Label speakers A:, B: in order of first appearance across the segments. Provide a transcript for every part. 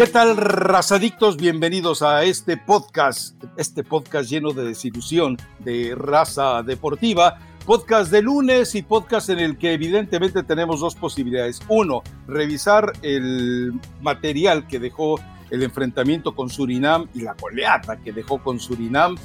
A: ¿Qué tal, razadictos? Bienvenidos a este podcast, este podcast lleno de desilusión de raza deportiva. Podcast de lunes y podcast en el que evidentemente tenemos dos posibilidades. Uno, revisar el material que dejó el enfrentamiento con Surinam y la goleada que dejó con Surinam,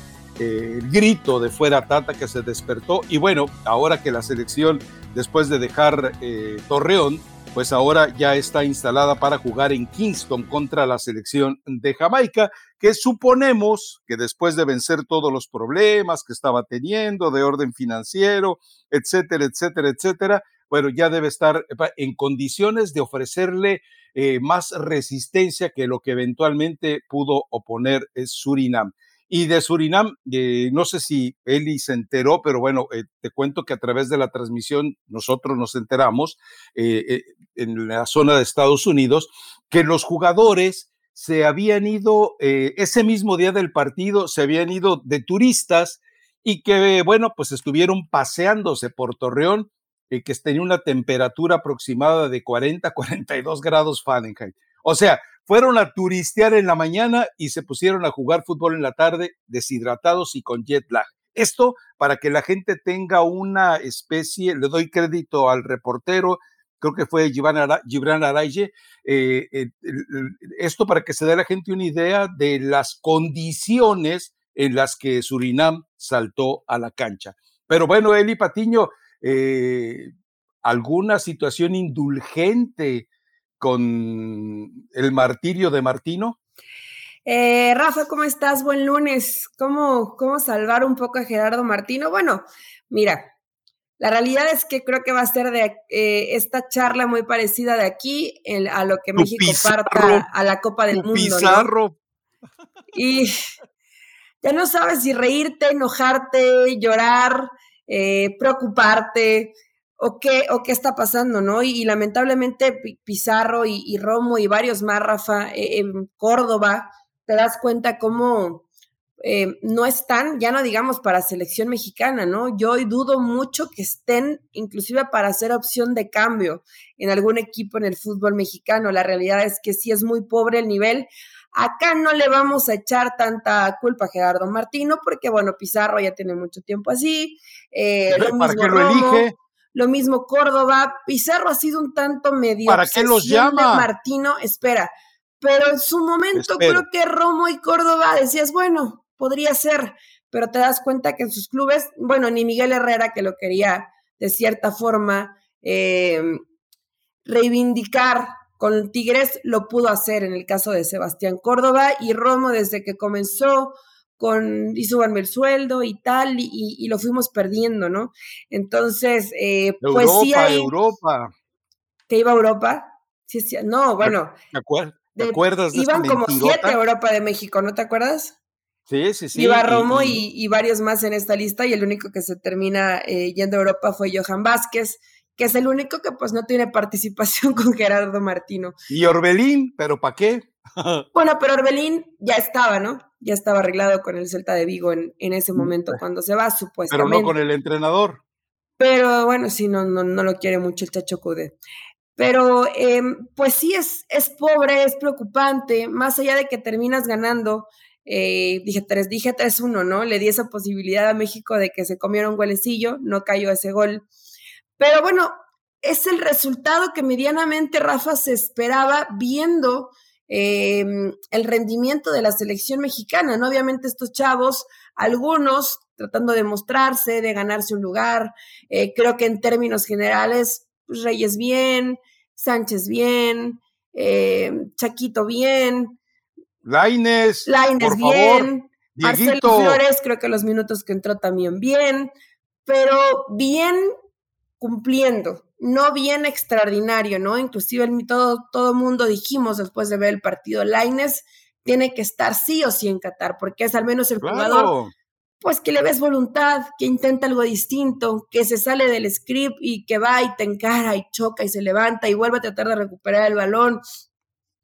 A: eh, el grito de fuera Tata que se despertó. Y bueno, ahora que la selección, después de dejar eh, Torreón, pues ahora ya está instalada para jugar en Kingston contra la selección de Jamaica, que suponemos que después de vencer todos los problemas que estaba teniendo de orden financiero, etcétera, etcétera, etcétera, bueno, ya debe estar en condiciones de ofrecerle eh, más resistencia que lo que eventualmente pudo oponer Surinam. Y de Surinam, eh, no sé si Eli se enteró, pero bueno, eh, te cuento que a través de la transmisión nosotros nos enteramos eh, en la zona de Estados Unidos que los jugadores se habían ido, ese mismo día del partido, se habían ido de turistas y que, bueno, pues estuvieron paseándose por Torreón, que tenía una temperatura aproximada de 40, 42 grados Fahrenheit. O sea, fueron a turistear en la mañana y se pusieron a jugar fútbol en la tarde deshidratados y con jet lag. Esto para que la gente tenga una especie, le doy crédito al reportero, creo que fue Gibran Araye, eh, eh, esto para que se dé la gente una idea de las condiciones en las que Surinam saltó a la cancha. Pero bueno, Eli Patiño, eh, alguna situación indulgente con el martirio de Martino?
B: Eh, Rafa, ¿cómo estás? Buen lunes. ¿Cómo, ¿Cómo salvar un poco a Gerardo Martino? Bueno, mira, la realidad es que creo que va a ser de eh, esta charla muy parecida de aquí a lo que México parta a la Copa del Mundo. Pizarro. Y ya no sabes si reírte, enojarte, llorar, eh, preocuparte o qué, o qué está pasando, ¿no? Y, lamentablemente Pizarro y, Romo y varios más, Rafa, eh, en Córdoba, te das cuenta cómo eh, no están, ya no digamos para selección mexicana, ¿no? Yo dudo mucho que estén inclusive para hacer opción de cambio en algún equipo en el fútbol mexicano. La realidad es que sí es muy pobre el nivel. Acá no le vamos a echar tanta culpa a Gerardo Martino, porque bueno, Pizarro ya tiene mucho tiempo así.
A: Eh, ¿Para qué lo elige?
B: Lo mismo Córdoba. Pizarro ha sido un tanto medio.
A: ¿Para qué los llama?
B: Martino, espera. Pero en su momento creo que Romo y Córdoba decías, bueno, podría ser, pero te das cuenta que en sus clubes, bueno, ni Miguel Herrera, que lo quería de cierta forma eh, reivindicar con Tigres, lo pudo hacer en el caso de Sebastián Córdoba y Romo desde que comenzó con y subanme el sueldo y tal, y, lo fuimos perdiendo, ¿no? Entonces, eh, pues sí hay...
A: Europa.
B: ¿Que iba a Europa? Sí, sí, no, bueno.
A: ¿Te, acuerdas de
B: Iban como siete a Europa de México, ¿no te acuerdas?
A: Sí, sí, sí.
B: Iba Romo y, varios más en esta lista y el único que se termina eh, yendo a Europa fue Johan Vázquez, que es el único que pues no tiene participación con Gerardo Martino.
A: Y Orbelín, pero ¿para qué?
B: bueno, pero Orbelín ya estaba, ¿no? Ya estaba arreglado con el Celta de Vigo en, ese mm, momento cuando se va, supuestamente.
A: Pero no con el entrenador.
B: Pero bueno, sí, no, no, no lo quiere mucho el Chacho Cude. Pero em, pues sí, es, es pobre, es preocupante, más allá de que terminas ganando. Eh, dije 3, dije 3-1, ¿no? Le di esa posibilidad a México de que se comiera un golecillo, no cayó ese gol. Pero bueno, es el resultado que medianamente Rafa se esperaba viendo Em, el rendimiento de la selección mexicana, ¿no? Obviamente estos chavos, algunos tratando de mostrarse, de ganarse un lugar, eh, creo que en términos generales, pues, Reyes bien, Sánchez bien, eh, Chaquito bien,
A: Laines,
B: Laines bien, Marcelo Flores, creo que los minutos que entró también bien, pero bien cumpliendo, no bien extraordinario, ¿no? Inclusive el, todo, todo mundo dijimos después de ver el partido, Laines tiene que estar sí o sí en Qatar, porque es al menos el jugador, pues que le ves voluntad, que intenta algo distinto, que se sale del script y que va y te encara y choca y se levanta y vuelve a tratar de recuperar el balón.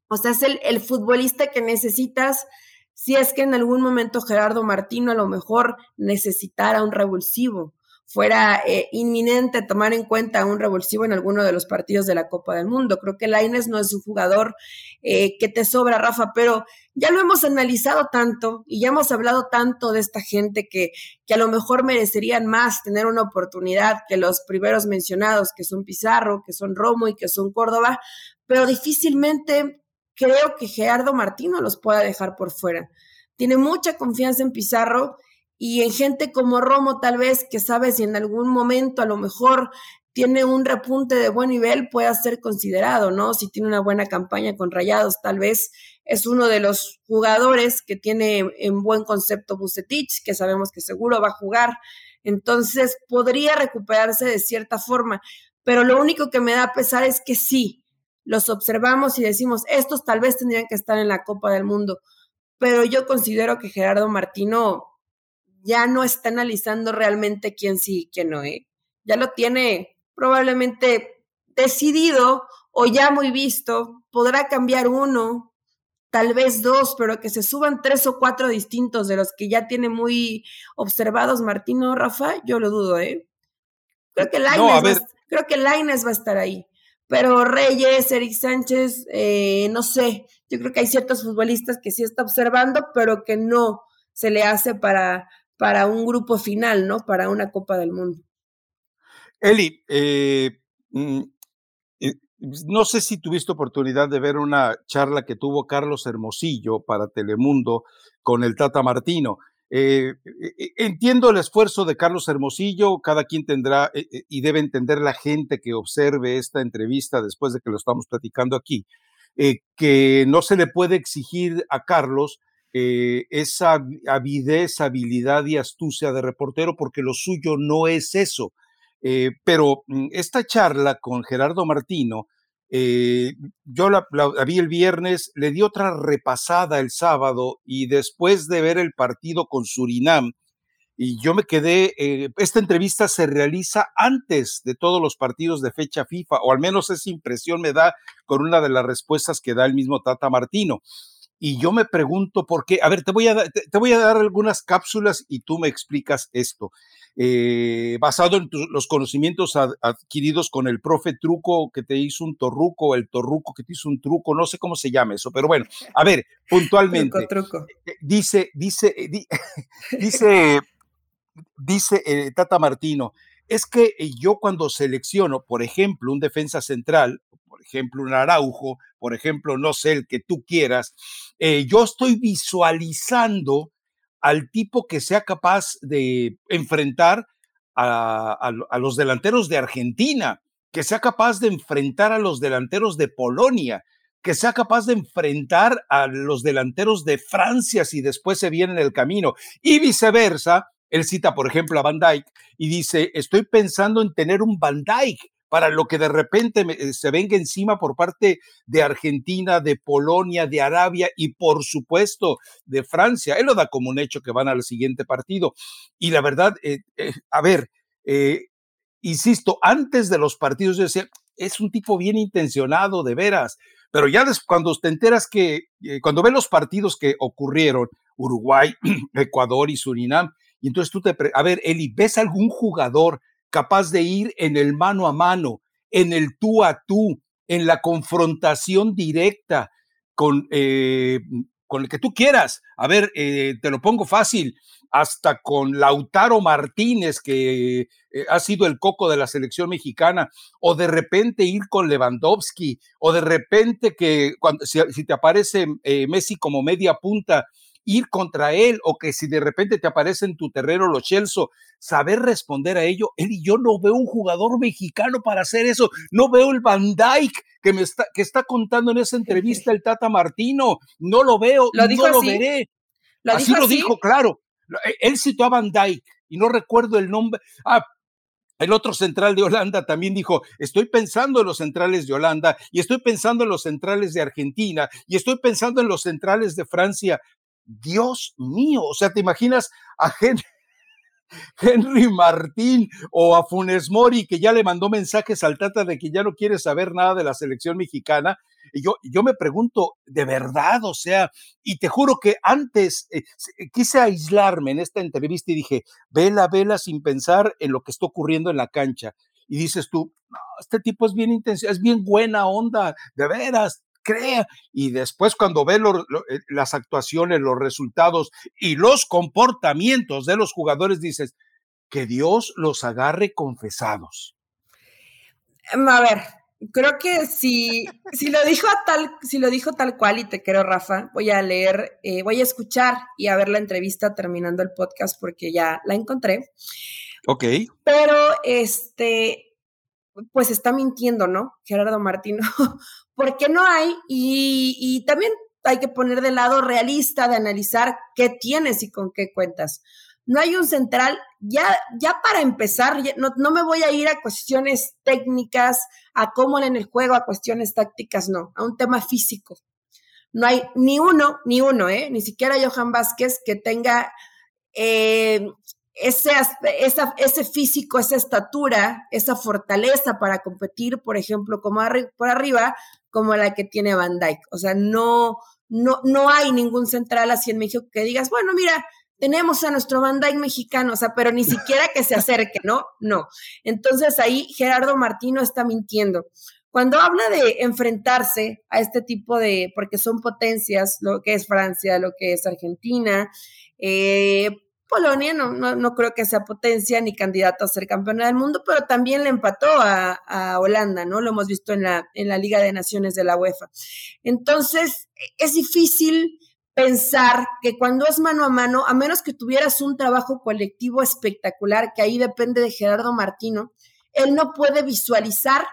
B: O sea, es el, el futbolista que necesitas si es que en algún momento Gerardo Martino a lo mejor necesitara un revulsivo fuera eh, inminente tomar en cuenta un revulsivo en alguno de los partidos de la Copa del Mundo. Creo que Laines no es un jugador eh, que te sobra, Rafa, pero ya lo hemos analizado tanto y ya hemos hablado tanto de esta gente que, que a lo mejor merecerían más tener una oportunidad que los primeros mencionados, que son Pizarro, que son Romo y que son Córdoba, pero difícilmente creo que Gerardo Martino los pueda dejar por fuera. Tiene mucha confianza en Pizarro y en gente como Romo tal vez que sabe si en algún momento a lo mejor tiene un repunte de buen nivel pueda ser considerado, ¿no? Si tiene una buena campaña con Rayados, tal vez es uno de los jugadores que tiene en buen concepto Bucetich, que sabemos que seguro va a jugar. Entonces, podría recuperarse de cierta forma, pero lo único que me da pesar es que sí, los observamos y decimos, estos tal vez tendrían que estar en la Copa del Mundo, pero yo considero que Gerardo Martino ya no está analizando realmente quién sí y quién no, ¿eh? Ya lo tiene probablemente decidido o ya muy visto, podrá cambiar uno, tal vez dos, pero que se suban tres o cuatro distintos de los que ya tiene muy observados Martino Rafa, yo lo dudo, ¿eh? Creo que Laines, va, creo que va a estar ahí. Pero Reyes, Eric Sánchez, eh, no sé, yo creo que hay ciertos futbolistas que sí está observando, pero que no se le hace para, para un grupo final, ¿no? Para una Copa del Mundo.
A: Eli, eh, mm, eh, no sé si tuviste oportunidad de ver una charla que tuvo Carlos Hermosillo para Telemundo con el Tata Martino. Eh, entiendo el esfuerzo de Carlos Hermosillo, cada quien tendrá y debe entender la gente que observe esta entrevista después de que lo estamos platicando aquí, que no se le puede exigir a Carlos eh, esa avidez, habilidad y astucia de reportero, porque lo suyo no es eso. Eh, pero mm, esta charla con Gerardo Martino, eh, yo la, vi el viernes, le di otra repasada el sábado y después de ver el partido con Surinam, y yo me quedé, esta entrevista se realiza antes de todos los partidos de fecha FIFA, o al menos esa impresión me da con una de las respuestas que da el mismo Tata Martino. Y yo me pregunto por qué. A ver, te voy a, te, voy a dar algunas cápsulas y tú me explicas esto. Eh, basado en los conocimientos adquiridos con el profe Truco que te hizo un torruco, el torruco que te hizo un truco, no sé cómo se llama eso, pero bueno, a ver, puntualmente. truco, eh, Dice, dice, eh, dice, dice Tata Martino, es que yo cuando selecciono, por ejemplo, un defensa central, por ejemplo, un Araujo, por ejemplo, no sé, el que tú quieras, eh, yo estoy visualizando al tipo que sea capaz de enfrentar a, los delanteros de Argentina, que sea capaz de enfrentar a los delanteros de Polonia, que sea capaz de enfrentar a los delanteros de Francia si después se viene en el camino y viceversa. Él cita, por ejemplo, a Van Dijk y dice, estoy pensando en tener un Van Dijk para lo que de repente eh, se venga encima por parte de Argentina, de Polonia, de Arabia y por supuesto de Francia. Él lo da como un hecho que van al siguiente partido. Y la verdad, eh, eh, a ver, insisto, antes de los partidos yo decía, es un tipo bien intencionado, de veras. Pero ya cuando te enteras que, cuando ves los partidos que ocurrieron, Uruguay, Ecuador y Surinam, y entonces tú te, a ver, Eli, ¿ves algún jugador capaz de ir en el mano a mano, en el tú a tú, en la confrontación directa con, eh, con el que tú quieras. A ver, eh, te lo pongo fácil, hasta con Lautaro Martínez, que eh, ha sido el coco de la selección mexicana, o de repente ir con Lewandowski, o de repente que cuando, si, si te aparece Messi como media punta ir contra él o que si de repente te aparece en tu terreno los Chelsea, saber responder a ello. Él y yo no veo un jugador mexicano para hacer eso. No veo el Van Dyke que me está, que está contando en esa entrevista el Tata Martino. No lo veo, ¿Lo no lo veré. así lo dijo, claro. E, él citó a Van Dyke y no recuerdo el nombre. Ah, el otro central de Holanda también dijo, estoy pensando en los centrales de Holanda y estoy pensando en los centrales de Argentina y estoy pensando en los centrales de Francia. Dios mío, o sea, ¿te imaginas a Henry Martín o a Funes Mori, que ya le mandó mensajes al Tata de que ya no quiere saber nada de la selección mexicana. Y yo, yo me pregunto, ¿de verdad? O sea, y te juro que antes eh, eh, quise aislarme en esta entrevista y dije, vela, vela sin pensar en lo que está ocurriendo en la cancha. Y dices tú, este tipo es bien intenso, es bien buena onda, de veras, crea. Y después cuando ve eh, las actuaciones, los resultados y los comportamientos de los jugadores, dices, que Dios los agarre confesados.
B: Em, a ver, creo que si, si lo dijo tal, si lo dijo tal cual, y te quiero, Rafa, voy a leer, eh, voy a escuchar y a ver la entrevista terminando el podcast porque ya la encontré.
A: Ok.
B: Pero este, pues está mintiendo, ¿no? Gerardo Martino, porque no hay, y, también hay que poner de lado realista de analizar qué tienes y con qué cuentas. No hay un central, ya, ya para empezar, no, me voy a ir a cuestiones técnicas, a cómo en el juego, a cuestiones tácticas, no, a un tema físico. No hay ni uno, ni uno, ¿eh? Ni siquiera Johan Vázquez que tenga eh, ese, ese físico, esa estatura, esa fortaleza para competir, por ejemplo, como por arriba, como la que tiene Van Dyke. O sea, no, no, no hay ningún central así en México que digas, bueno, mira, tenemos a nuestro Van Dyke mexicano, o sea, pero ni siquiera que se acerque, ¿no? No. Entonces ahí Gerardo Martino está mintiendo. Cuando habla de enfrentarse a este tipo de, porque son potencias, lo que es Francia, lo que es Argentina, eh, Polonia no, no, creo que sea potencia ni candidato a ser campeona del mundo, pero también le empató a, Holanda, ¿no? Lo hemos visto en la, en la Liga de Naciones de la UEFA. Entonces, es difícil pensar que cuando es mano a mano, a menos que tuvieras un trabajo colectivo espectacular, que ahí depende de Gerardo Martino, él no puede visualizar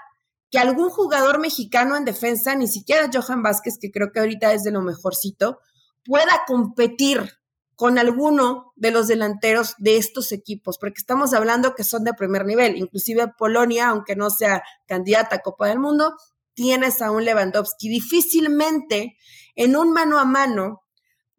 B: que algún jugador mexicano en defensa, ni siquiera Johan Vázquez, que creo que ahorita es de lo mejorcito, pueda competir con alguno de los delanteros de estos equipos, porque estamos hablando que son de primer nivel. Inclusive Polonia, aunque no sea candidata a Copa del Mundo, tienes a un Lewandowski. Difícilmente en un mano a mano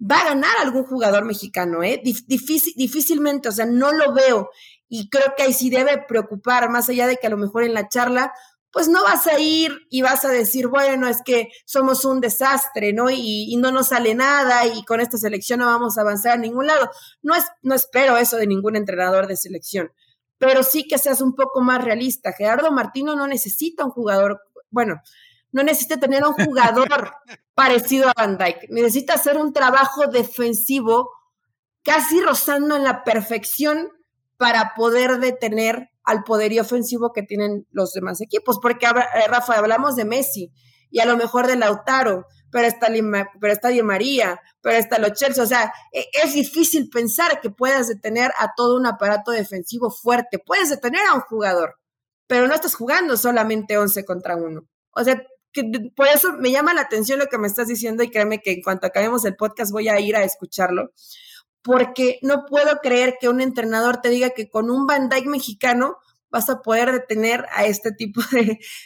B: va a ganar algún jugador mexicano, ¿eh? difícilmente, o sea, no lo veo. Y creo que ahí sí debe preocupar, más allá de que a lo mejor en la charla pues no vas a ir y vas a decir, bueno, es que somos un desastre, ¿no? Y, no nos sale nada y con esta selección no vamos a avanzar a ningún lado. No, es, no espero eso de ningún entrenador de selección, pero sí que seas un poco más realista. Gerardo Martino no necesita un jugador, bueno, no necesita tener un jugador parecido a Van Dyke, necesita hacer un trabajo defensivo casi rozando en la perfección para poder detener al poderío ofensivo que tienen los demás equipos, porque eh, Rafa, hablamos de Messi y a lo mejor de Lautaro, pero está, pero está Di María, pero está los Chelsea, o sea, e, es difícil pensar que puedas detener a todo un aparato defensivo fuerte, puedes detener a un jugador, pero no estás jugando solamente 11 contra 1. O sea, que por eso me llama la atención lo que me estás diciendo y créeme que en cuanto acabemos el podcast voy a ir a escucharlo, porque no puedo creer que un entrenador te diga que con un Van Dyke mexicano vas a poder detener a este tipo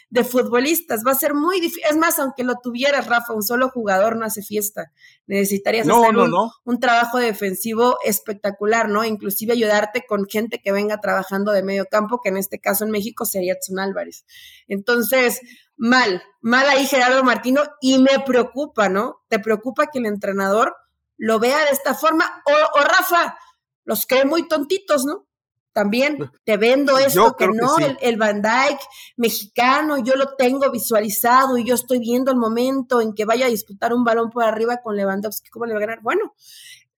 B: de, futbolistas. Va a ser muy difícil. Es más, aunque lo tuvieras, Rafa, un solo jugador no hace fiesta. Necesitarías hacer un, un, trabajo defensivo espectacular, ¿no? Inclusive ayudarte con gente que venga trabajando de medio campo, que en este caso en México sería Edson Álvarez. Entonces, mal, mal ahí Gerardo Martino y me preocupa, ¿no? Te preocupa que el entrenador lo vea de esta forma. O, Rafa, los cree muy tontitos, ¿no? También te vendo esto que no, el, el, Van Dyke mexicano, yo lo tengo visualizado y yo estoy viendo el momento en que vaya a disputar un balón por arriba con Lewandowski, ¿cómo le va a ganar? Bueno,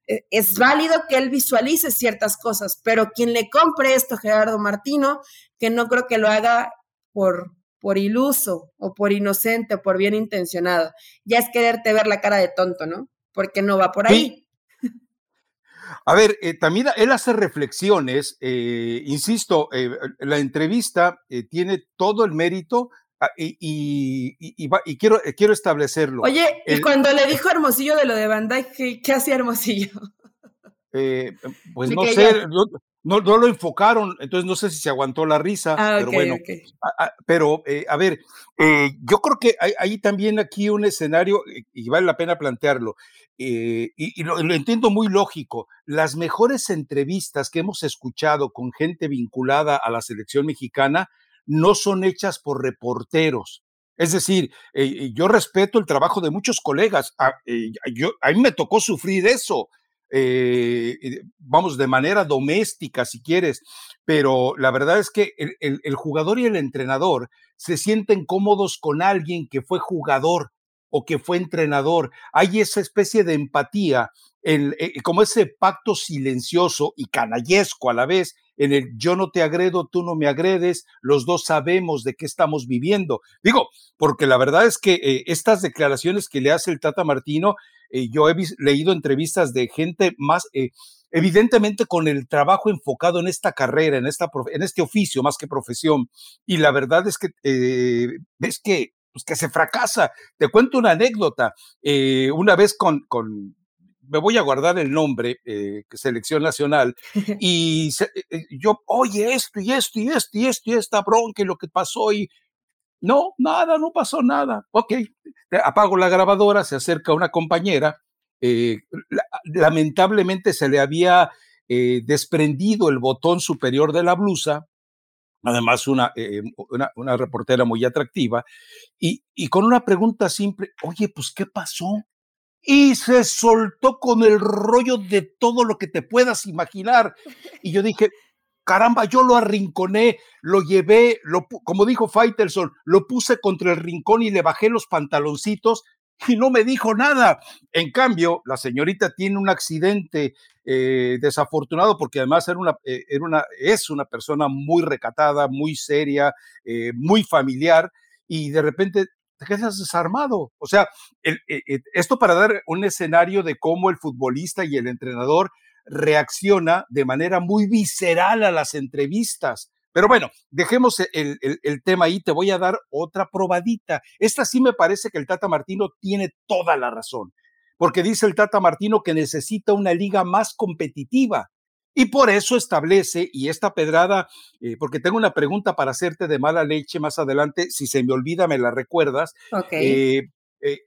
B: e, es válido que él visualice ciertas cosas, pero quien le compre esto, Gerardo Martino, que no creo que lo haga por, por iluso o por inocente o por bien intencionado, ya es quererte ver la cara de tonto, ¿no? Porque no va por ahí.
A: A ver, eh, también él hace reflexiones, eh, insisto, eh, la entrevista tiene todo el mérito ah, y, y, quiero, quiero establecerlo.
B: Oye, y cuando le dijo Hermosillo de lo de Bandai, ¿qué, hacía Hermosillo?
A: pues no sé, no, no lo enfocaron, entonces no sé si se aguantó la risa, ah, pero bueno, pero eh, a ver, eh, yo creo que hay, también aquí un escenario, eh, y vale la pena plantearlo, y, lo, entiendo muy lógico, las mejores entrevistas que hemos escuchado con gente vinculada a la selección mexicana no son hechas por reporteros. Es decir, yo respeto el trabajo de muchos colegas. A, ah, yo, a mí me tocó sufrir eso. Eh, vamos, de manera doméstica, si quieres, pero la verdad es que el, jugador y el entrenador se sienten cómodos con alguien que fue jugador o que fue entrenador. Hay esa especie de empatía, eh, como ese pacto silencioso y canallesco a la vez, en el yo no te agredo, tú no me agredes, los dos sabemos de qué estamos viviendo. Digo, porque la verdad es que eh, estas declaraciones que le hace el Tata Martino eh, yo he leído entrevistas de gente más, eh, evidentemente con el trabajo enfocado en esta carrera, en, esta, en este oficio más que profesión, y la verdad es que eh, ves que, pues, que se fracasa. Te cuento una anécdota. una vez con, con me voy a guardar el nombre, Selección Nacional, y yo, oye, esto y esto y esto y esto y esta bronca y lo que pasó, y no, nada, no pasó nada. Ok, apago la grabadora, se acerca una compañera. Eh, lamentablemente se le había eh, desprendido el botón superior de la blusa, además eh, una, una, reportera muy atractiva, y, y con una pregunta simple, oye, pues, ¿qué pasó? y se soltó con el rollo de todo lo que te puedas imaginar. Y yo dije, caramba, yo lo arrinconé, lo llevé, lo, como dijo Faitelson, lo puse contra el rincón y le bajé los pantaloncitos y no me dijo nada. En cambio, la señorita tiene un accidente eh, desafortunado porque además era una, eh, era una, es una persona muy recatada, muy seria, eh, muy familiar y de repente te quedas desarmado. O sea, esto para dar un escenario de cómo el futbolista y el entrenador reacciona de manera muy visceral a las entrevistas. Pero bueno, dejemos el, tema ahí, te voy a dar otra probadita. Esta sí me parece que el Tata Martino tiene toda la razón, porque dice el Tata Martino que necesita una liga más competitiva. Y por eso establece, y esta pedrada, eh, porque tengo una pregunta para hacerte de mala leche más adelante, si se me olvida me la recuerdas. Eh, eh,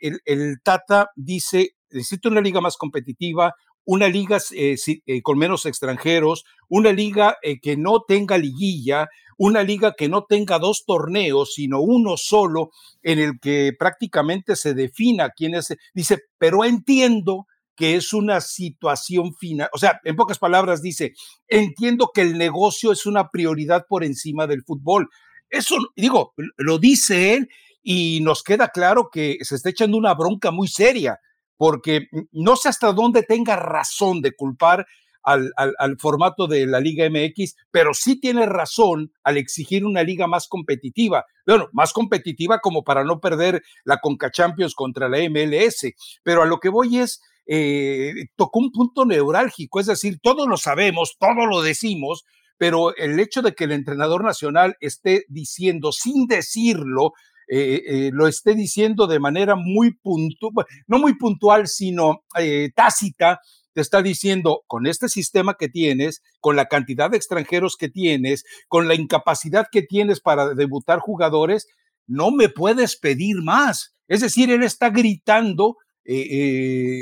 A: el, el, Tata dice, necesita una liga más competitiva, una liga eh, eh, con menos extranjeros, una liga eh, que no tenga liguilla, una liga que no tenga dos torneos, sino uno solo, en el que prácticamente se defina quién es. Dice, pero entiendo que es una situación final, o sea, en pocas palabras dice, entiendo que el negocio es una prioridad por encima del fútbol. Eso, digo, lo dice él y nos queda claro que se está echando una bronca muy seria porque no sé hasta dónde tenga razón de culpar al, formato de la Liga MX, pero sí tiene razón al exigir una liga más competitiva. Bueno, más competitiva como para no perder la Conca Champions contra la MLS. Pero a lo que voy es, eh, tocó un punto neurálgico, es decir, todos lo sabemos, todos lo decimos, pero el hecho de que el entrenador nacional esté diciendo sin decirlo, eh, eh, lo esté diciendo de manera muy puntual, no muy puntual, sino eh, tácita, te está diciendo, con este sistema que tienes, con la cantidad de extranjeros que tienes, con la incapacidad que tienes para debutar jugadores, no me puedes pedir más. Es decir, él está gritando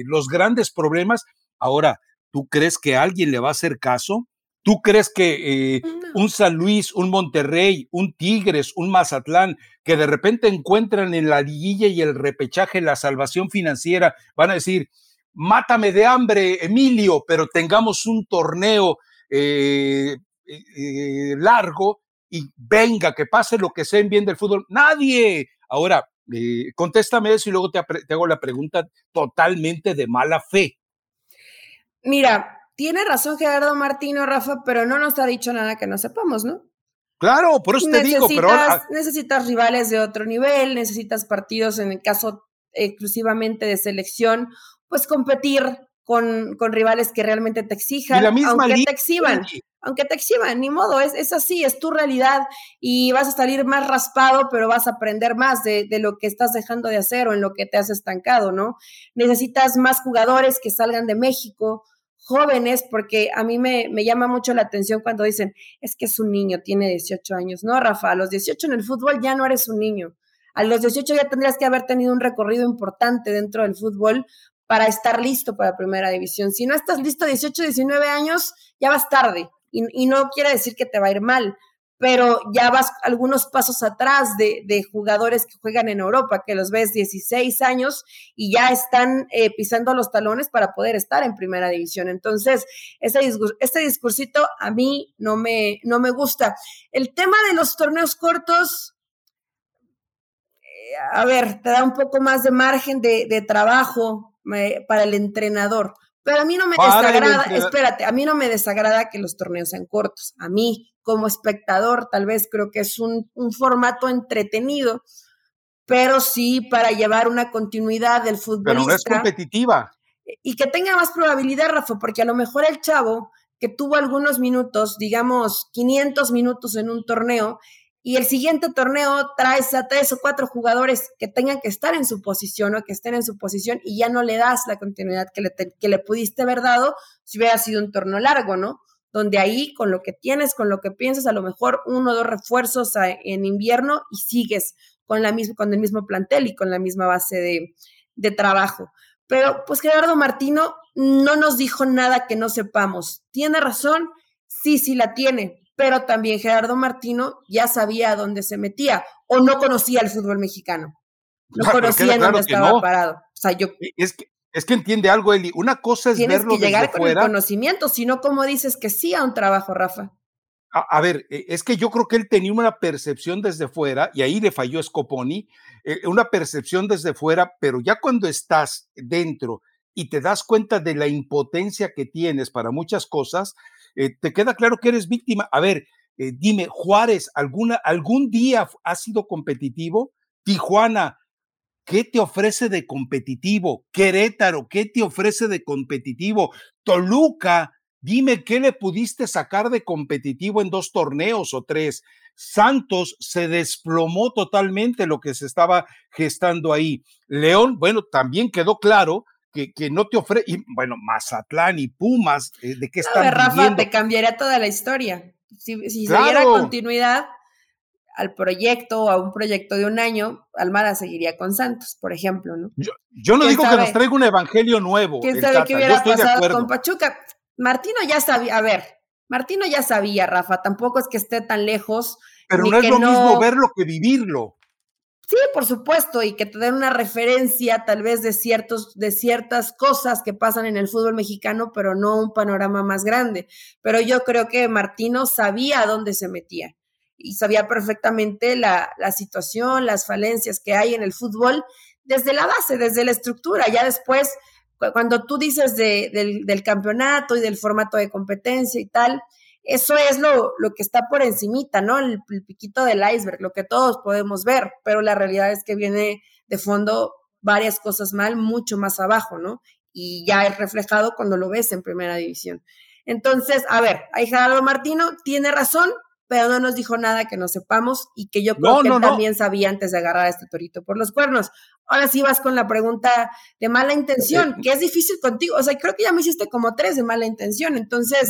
A: los grandes problemas. Ahora, ¿tú crees que alguien le va a hacer caso? ¿Tú crees que eh, un San Luis, un Monterrey, un Tigres, un Mazatlán, que de repente encuentran en la liguilla y el repechaje la salvación financiera, van a decir, mátame de hambre, Emilio, pero tengamos un torneo eh, eh, largo y venga, que pase lo que sea en bien del fútbol? Nadie. Ahora, contéstame eso y luego te hago la pregunta totalmente de mala fe.
B: Mira, tiene razón Gerardo Martino, Rafa, pero no nos ha dicho nada que no sepamos, ¿no?
A: Claro, por eso te digo, pero.
B: Necesitas rivales de otro nivel, necesitas partidos, en el caso exclusivamente de selección, pues competir con, con rivales que realmente te exijan, aunque te exhiban, aunque te exhiban, ni modo, es, es, así, es tu realidad y vas a salir más raspado, pero vas a aprender más de, de, lo que estás dejando de hacer o en lo que te has estancado, ¿no? Necesitas más jugadores que salgan de México, jóvenes, porque a mí me, me, llama mucho la atención cuando dicen, es que es un niño, tiene 18 años. No, Rafa, a los 18 en el fútbol ya no eres un niño. A los 18 ya tendrías que haber tenido un recorrido importante dentro del fútbol para estar listo para primera división. Si no estás listo a 18, 19 años, ya vas tarde. Y, y no quiere decir que te va a ir mal, pero ya vas algunos pasos atrás de, de, jugadores que juegan en Europa, que los ves 16 años y ya están eh, pisando los talones para poder estar en primera división. Entonces, ese, este discursito a mí no me, no me gusta. El tema de los torneos cortos, eh, a ver, te da un poco más de margen de, de trabajo eh, para el entrenador. Pero a mí no me desagrada, espérate, a mí no me desagrada que los torneos sean cortos. A mí, como espectador, tal vez creo que es un, un formato entretenido, pero sí para llevar una continuidad del futbolista. Pero no
A: es competitiva.
B: Y que tenga más probabilidad, Rafa, porque a lo mejor el chavo que tuvo algunos minutos, digamos 500 minutos en un torneo, y el siguiente torneo traes a tres o cuatro jugadores que tengan que estar en su posición o que estén en su posición y ya no le das la continuidad que le, que le pudiste haber dado si hubiera sido un torneo largo, ¿no? Donde ahí con lo que tienes, con lo que piensas, a lo mejor uno o dos refuerzos en invierno y sigues con, la misma, con el mismo plantel y con la misma base de, de trabajo. Pero pues Gerardo Martino no nos dijo nada que no sepamos. ¿Tiene razón? Sí, sí la tiene, pero también Gerardo Martino ya sabía a dónde se metía o no conocía el fútbol mexicano. No conocía dónde estaba parado. O sea, yo
A: es que es que entiende algo, Eli. Una cosa es
B: Tienes
A: verlo
B: que llegar
A: con
B: el conocimiento, sino como dices que sí a un trabajo, Rafa.
A: A, a, ver, e, es que yo creo que él tenía una percepción desde fuera, y ahí le falló Scoponi, eh, una percepción desde fuera, pero ya cuando estás dentro y te das cuenta de la impotencia que tienes para muchas cosas, eh, te queda claro que eres víctima. A ver, eh, dime, Juárez, ¿alguna, ¿algún día ha sido competitivo? Tijuana, ¿qué te ofrece de competitivo? Querétaro, ¿qué te ofrece de competitivo? Toluca, dime qué le pudiste sacar de competitivo en dos torneos o tres. Santos se desplomó totalmente lo que se estaba gestando ahí. León, bueno, también quedó claro que, no te ofrece, y bueno, Mazatlán y Pumas, eh, ¿de qué están
B: no, Rafa, te cambiaría toda la historia. Si, si se diera continuidad al proyecto, a un proyecto de un año, Almada seguiría con Santos, por ejemplo, ¿no?
A: Yo, no digo que nos traiga un evangelio nuevo.
B: ¿Quién sabe qué hubiera pasado con Pachuca? Martino ya sabía, a ver, Martino ya sabía, Rafa, tampoco es que esté tan lejos.
A: Pero no es lo mismo verlo que vivirlo.
B: Sí, por supuesto, y que te den una referencia tal vez de, ciertos, de ciertas cosas que pasan en el fútbol mexicano, pero no un panorama más grande. Pero yo creo que Martino sabía a dónde se metía y sabía perfectamente la, la situación, las falencias que hay en el fútbol desde la base, desde la estructura. Ya después, cuando tú dices de, del, del campeonato y del formato de competencia y tal, eso es lo, lo que está por encimita, ¿no? El, piquito del iceberg, lo que todos podemos ver, pero la realidad es que viene de fondo varias cosas mal, mucho más abajo, ¿no? Y ya es reflejado cuando lo ves en primera división. Entonces, a ver, ahí Gerardo Martino tiene razón, pero no nos dijo nada que no sepamos y que yo creo que él también sabía antes de agarrar a este torito por los cuernos. Ahora sí vas con la pregunta de mala intención, que es difícil contigo. O sea, creo que ya me hiciste como tres de mala intención. Entonces,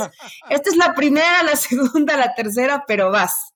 B: esta es la primera, la segunda, la tercera, pero vas.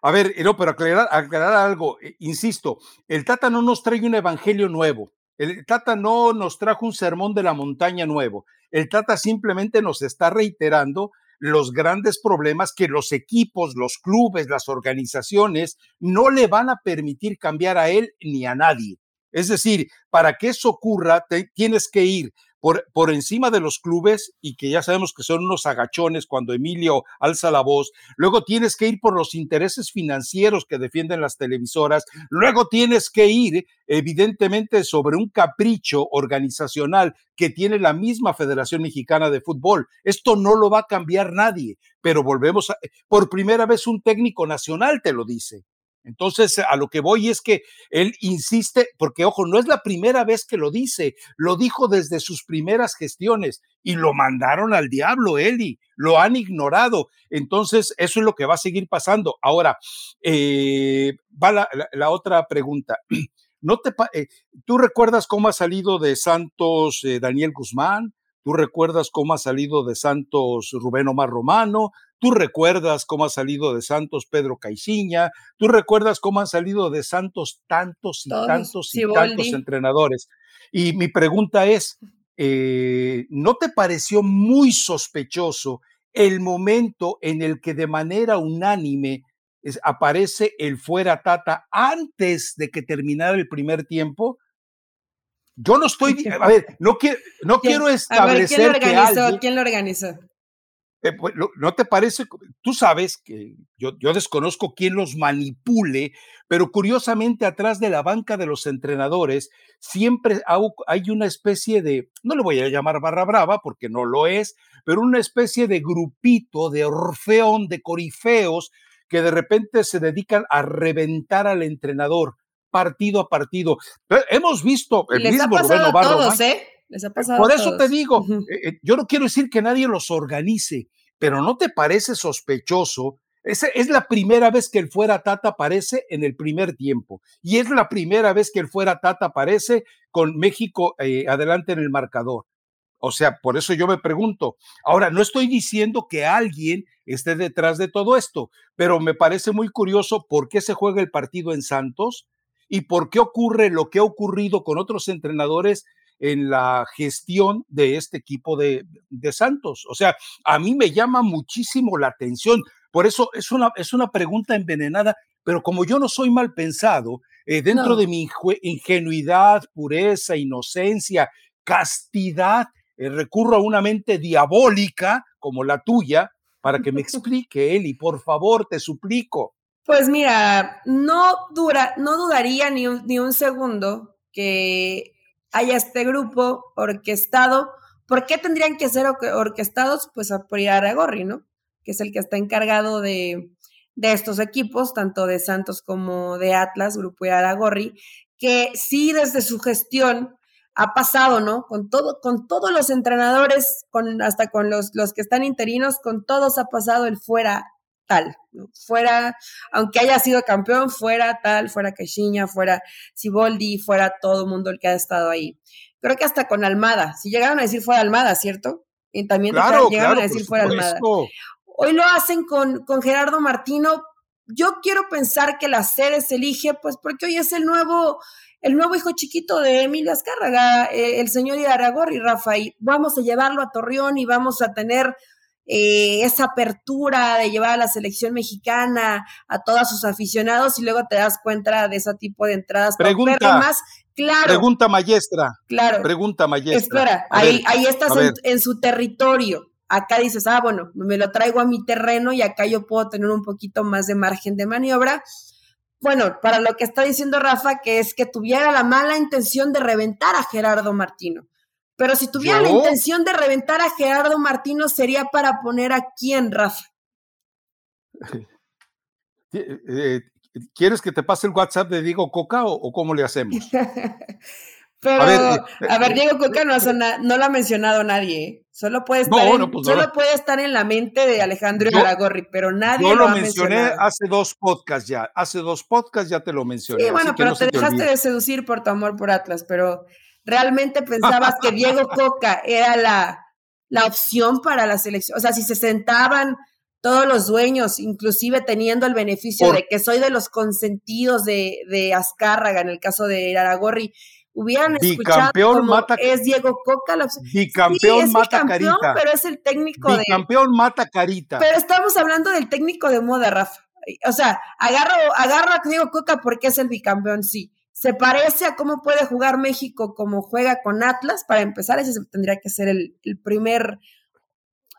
A: A ver, no, pero aclarar, aclarar algo, eh, insisto, el Tata no nos trae un evangelio nuevo. El Tata no nos trajo un sermón de la montaña nuevo. El Tata simplemente nos está reiterando los grandes problemas que los equipos, los clubes, las organizaciones no le van a permitir cambiar a él ni a nadie. Es decir, para que eso ocurra, tienes que ir por, por encima de los clubes y que ya sabemos que son unos agachones cuando Emilio alza la voz, luego tienes que ir por los intereses financieros que defienden las televisoras, luego tienes que ir evidentemente sobre un capricho organizacional que tiene la misma Federación Mexicana de Fútbol. Esto no lo va a cambiar nadie, pero volvemos a, por primera vez un técnico nacional te lo dice. Entonces, a lo que voy es que él insiste, porque ojo, no es la primera vez que lo dice, lo dijo desde sus primeras gestiones y lo mandaron al diablo, Eli, lo han ignorado. Entonces, eso es lo que va a seguir pasando. Ahora, eh, va la, otra pregunta. ¿No te, eh, ¿Tú recuerdas cómo ha salido de Santos eh, Daniel Guzmán? tú recuerdas cómo ha salido de Santos Rubén Omar Romano, tú recuerdas cómo ha salido de Santos Pedro Caixinha, tú recuerdas cómo han salido de Santos tantos y tantos y tantos entrenadores. Y mi pregunta es, eh, ¿no te pareció muy sospechoso el momento en el que de manera unánime aparece el fuera Tata antes de que terminara el primer tiempo? Yo no estoy, a ver, no quiero, no quiero establecer
B: ¿quién lo organizó? ¿Quién lo organizó?
A: Eh, pues, ¿No te parece? Tú sabes que yo, yo, desconozco quién los manipule, pero curiosamente atrás de la banca de los entrenadores siempre hay una especie de, no le voy a llamar barra brava porque no lo es, pero una especie de grupito, de orfeón, de corifeos que de repente se dedican a reventar al entrenador partido a partido. Hemos visto el mismo Rubén
B: todos, ¿eh? Les ha pasado
A: Por eso te digo, eh, eh, yo no quiero decir que nadie los organice, pero ¿no te parece sospechoso? Es, es la primera vez que el fuera Tata aparece en el primer tiempo y es la primera vez que el fuera Tata aparece con México adelante en el marcador. O sea, por eso yo me pregunto. Ahora, no estoy diciendo que alguien esté detrás de todo esto, pero me parece muy curioso por qué se juega el partido en Santos y por qué ocurre lo que ha ocurrido con otros entrenadores en la gestión de este equipo de, Santos. O sea, a mí me llama muchísimo la atención. Por eso es una, es una pregunta envenenada, pero como yo no soy mal pensado, eh, dentro de mi ingenuidad, pureza, inocencia, castidad, eh, recurro a una mente diabólica como la tuya para que me explique, Eli, por favor, te suplico.
B: Pues mira, no, dura, no dudaría ni un, ni un segundo que haya este grupo orquestado. ¿Por qué tendrían que ser orquestados? Pues apoyar a Gorri, ¿no? Que es el que está encargado de, de estos equipos, tanto de Santos como de Atlas, Grupo Aragorri, que sí desde su gestión ha pasado, ¿no? Con todo, con todos los entrenadores, con, hasta con los, los que están interinos, con todos ha pasado el fuera tal, fuera, aunque haya sido campeón, fuera tal, fuera Caixinha, fuera Siboldi, fuera todo el mundo el que ha estado ahí. Creo que hasta con Almada, si llegaron a decir fuera Almada, ¿cierto? Y también llegaron a decir fuera Almada. Hoy lo hacen con, con Gerardo Martino. Yo quiero pensar que la sede se elige, pues porque hoy es el nuevo, el nuevo hijo chiquito de Emilio Azcárraga, eh, el señor Iraragorri, Rafa, y vamos a llevarlo a Torreón y vamos a tener eh, esa apertura de llevar a la selección mexicana a todos sus aficionados y luego te das cuenta de ese tipo de entradas.
A: Pregunta, más, claro. Pregunta maestra.
B: Claro.
A: Pregunta maestra.
B: Espera, ahí, ahí estás en, su territorio. Acá dices, ah, bueno, me lo traigo a mi terreno y acá yo puedo tener un poquito más de margen de maniobra. Bueno, para lo que está diciendo Rafa, que es que tuviera la mala intención de reventar a Gerardo Martino. Pero si tuviera la intención de reventar a Gerardo Martino, sería para poner a quién, Rafa.
A: Eh, eh, ¿Quieres que te pase el WhatsApp de Diego Coca o, cómo le hacemos?
B: Pero, a ver, eh, Diego Coca no, no, lo ha mencionado nadie. Solo puede estar, pues solo puede estar en la mente de Alejandro Aragorri, pero nadie
A: yo
B: lo,
A: lo mencioné hace dos podcasts ya. Hace dos podcasts ya te lo mencioné.
B: Sí, bueno, pero te dejaste de seducir por tu amor por Atlas, pero ¿Realmente pensabas que Diego Coca era la, la opción para la selección? O sea, si se sentaban todos los dueños, inclusive teniendo el beneficio de que soy de los consentidos de, de Azcárraga, en el caso de Aragorri, hubieran escuchado mata, es Diego Coca la opción.
A: Bicampeón sí, mata carita.
B: Pero es el técnico
A: bicampeón mata carita.
B: Pero estamos hablando del técnico de moda, Rafa. O sea, agarro, agarro a Diego Coca porque es el bicampeón, sí se parece a cómo puede jugar México como juega con Atlas. Para empezar, ese tendría que ser el, primer,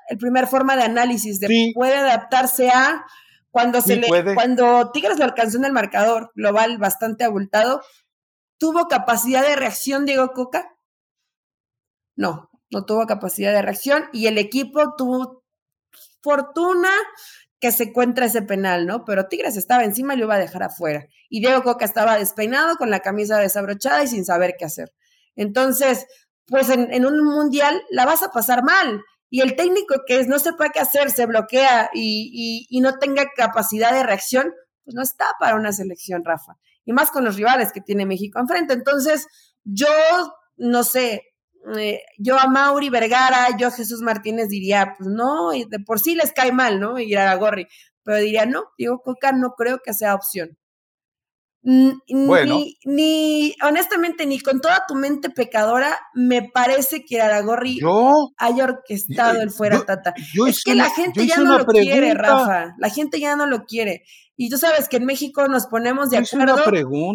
B: el primer forma de análisis de puede adaptarse a cuando se le, cuando Tigres lo alcanzó en el marcador global bastante abultado, ¿tuvo capacidad de reacción Diego Coca? No, no tuvo capacidad de reacción y el equipo tuvo fortuna que se encuentra ese penal, ¿no? Pero Tigres estaba encima y lo iba a dejar afuera. Y Diego Coca estaba despeinado con la camisa desabrochada y sin saber qué hacer. Entonces, pues en, un mundial la vas a pasar mal. Y el técnico que no sepa qué hacer, se bloquea y, y no tenga capacidad de reacción, pues no está para una selección, Rafa. Y más con los rivales que tiene México enfrente. Entonces, yo no sé, eh, yo a Mauri Vergara, yo a Jesús Martínez diría, pues no, de por sí les cae mal, ¿no? Ir a Gorri, pero diría, no, Diego Coca no creo que sea opción. Bueno. Ni, honestamente, ni con toda tu mente pecadora, me parece que Aragorri haya orquestado el fuera tata. es que la gente ya no lo quiere, Rafa. La gente ya no lo quiere. Y tú sabes que en México nos ponemos de acuerdo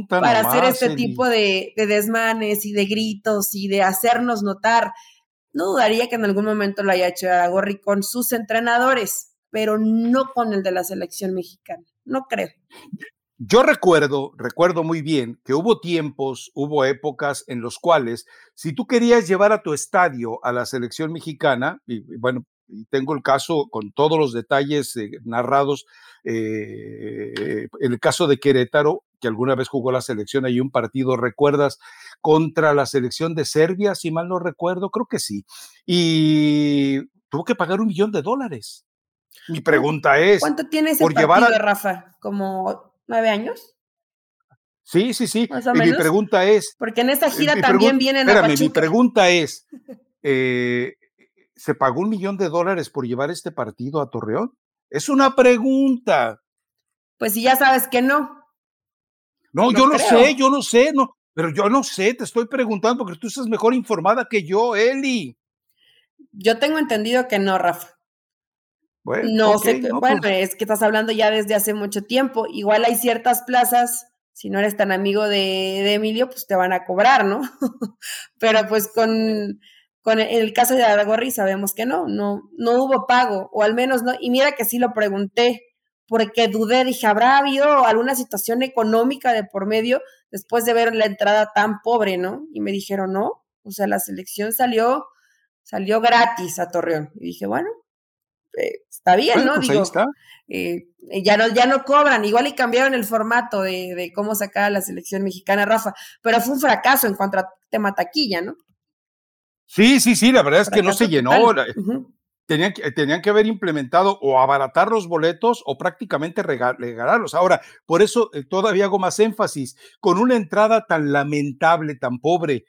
B: para hacer este tipo de, de, desmanes y de gritos y de hacernos notar. No dudaría que en algún momento lo haya hecho Aragorri con sus entrenadores, pero no con el de la selección mexicana. No creo.
A: Yo recuerdo, recuerdo muy bien que hubo tiempos, hubo épocas en los cuales si tú querías llevar a tu estadio a la selección mexicana, y, bueno, tengo el caso con todos los detalles eh, narrados, eh, en el caso de Querétaro, que alguna vez jugó la selección, hay un partido, ¿recuerdas? Contra la selección de Serbia, si mal no recuerdo, creo que sí. Y tuvo que pagar un millón de dólares. Mi pregunta es...
B: ¿Cuánto tiene ese partido, Rafa? ¿Como nueve años.
A: Sí, sí, sí. y mi pregunta es.
B: Porque en esta gira también vienen
A: espérame, mi pregunta es: eh, ¿se pagó un millón de dólares por llevar este partido a Torreón? Es una pregunta.
B: Pues si ya sabes que no.
A: No, yo no sé, yo no sé, no, pero yo no sé, te estoy preguntando porque tú estás mejor informada que yo, Eli.
B: Yo tengo entendido que no, Rafa. Bueno, no sé, bueno, pues es que estás hablando ya desde hace mucho tiempo. Igual hay ciertas plazas, si no eres tan amigo de, Emilio, pues te van a cobrar, ¿no? Pero pues con, con el, caso de Aragorri sabemos que no, no, no hubo pago, o al menos no, y mira que sí lo pregunté, porque dudé, dije, ¿habrá habido alguna situación económica de por medio después de ver la entrada tan pobre, ¿no? Y me dijeron, no, o sea, la selección salió, salió gratis a Torreón. Y dije, bueno, eh, está bien, ¿no?
A: Pues Digo,
B: eh, ya no, ya no cobran, igual y cambiaron el formato de, cómo sacar la selección mexicana, Rafa, pero fue un fracaso en cuanto a tema taquilla, ¿no?
A: Sí, sí, sí, la verdad es que no se llenó. tenían, tenían, que haber implementado o abaratar los boletos o prácticamente regalarlos. Ahora, por eso eh, todavía hago más énfasis, con una entrada tan lamentable, tan pobre,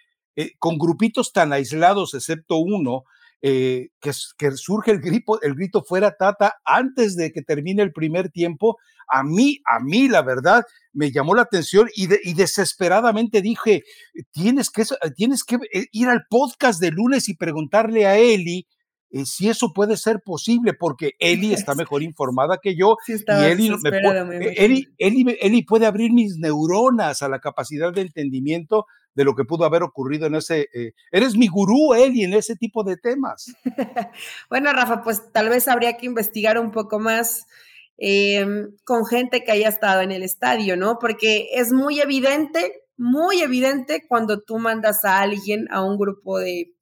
A: con grupitos tan aislados, excepto uno, eh, que, que, surge el grito, el grito fuera Tata antes de que termine el primer tiempo, a mí, a mí la verdad me llamó la atención y, y desesperadamente dije, tienes que, tienes que eh, ir al podcast de lunes y preguntarle a Eli eh, si eso puede ser posible, porque Eli está mejor informada que yo y Eli, Eli, puede abrir mis neuronas a la capacidad de entendimiento de lo que pudo haber ocurrido en ese... Eh, eres mi gurú, Eli, en ese tipo de temas.
B: bueno, Rafa, pues tal vez habría que investigar un poco más em, con gente que haya estado en el estadio, ¿no? Porque es muy evidente, muy evidente cuando tú mandas a alguien a un grupo de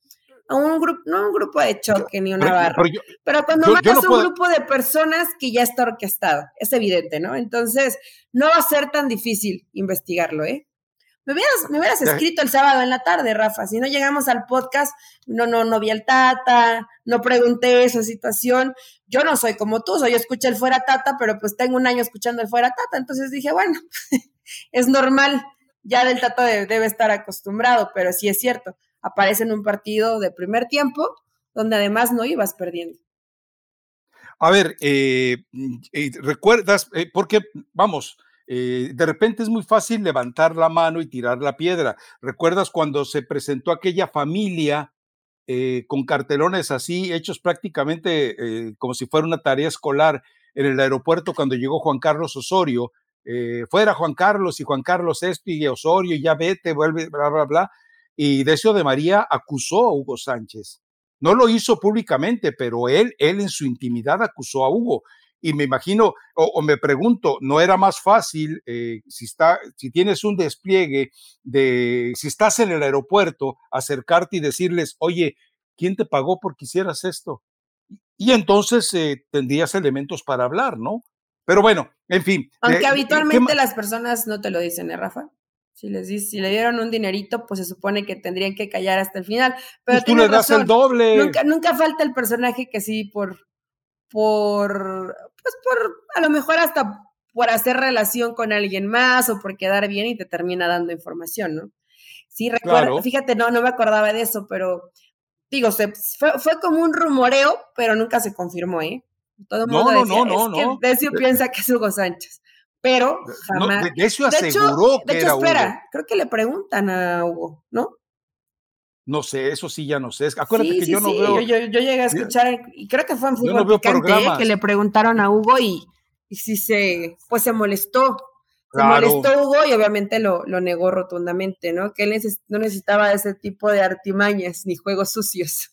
B: a un grupo, no un grupo de choque ni una barra, pero, cuando mandas a un grupo de personas que ya está orquestado, es evidente, ¿no? Entonces, no va a ser tan difícil investigarlo, ¿eh? Me hubieras, me hubieras escrito el sábado en la tarde, Rafa. Si no llegamos al podcast, no, no, no vi al Tata, no pregunté esa situación. Yo no soy como tú, soy yo escuché el fuera Tata, pero pues tengo un año escuchando el fuera Tata. Entonces dije, bueno, es normal. Ya del Tata debe, estar acostumbrado, pero sí es cierto. Aparece en un partido de primer tiempo, donde además no ibas perdiendo.
A: A ver, eh, eh, recuerdas, eh, porque, vamos, eh, de repente es muy fácil levantar la mano y tirar la piedra. ¿Recuerdas cuando se presentó aquella familia eh, con cartelones así, hechos prácticamente eh, como si fuera una tarea escolar en el aeropuerto cuando llegó Juan Carlos Osorio? fuera Juan Carlos y Juan Carlos esto y Osorio, ya vete, vuelve, bla, bla, bla. Y Decio de María acusó a Hugo Sánchez. No lo hizo públicamente, pero él, él en su intimidad acusó a Hugo y me imagino o, me pregunto, ¿no era más fácil eh, si, está, si tienes un despliegue de, si estás en el aeropuerto, acercarte y decirles, oye, ¿quién te pagó por que hicieras esto? Y entonces eh, tendrías elementos para hablar, ¿no? Pero bueno, en fin.
B: Aunque habitualmente las personas no te lo dicen, ¿eh, Rafa? Si les si le dieron un dinerito, pues se supone que tendrían que callar hasta el final. Pero
A: pues tú le das el doble.
B: Nunca, nunca falta el personaje que sí, por, por, pues por, a lo mejor hasta por hacer relación con alguien más o por quedar bien y te termina dando información, ¿no? Sí, recuerdo, fíjate, no, no me acordaba de eso, pero digo, se, fue, fue, como un rumoreo, pero nunca se confirmó, ¿eh?
A: Todo el mundo no, no, no, no,
B: que Decio piensa que es Hugo Sánchez, pero jamás.
A: No, Decio aseguró que de hecho, espera,
B: creo que le preguntan a Hugo, ¿no?
A: No sé, eso sí ya no sé. Acuérdate que yo no veo.
B: Yo, yo, llegué a escuchar, y creo que fue en fútbol no picante, que le preguntaron a Hugo y, y sí se, pues se molestó. Se molestó Hugo y obviamente lo, lo negó rotundamente, ¿no? Que él no necesitaba ese tipo de artimañas ni juegos sucios.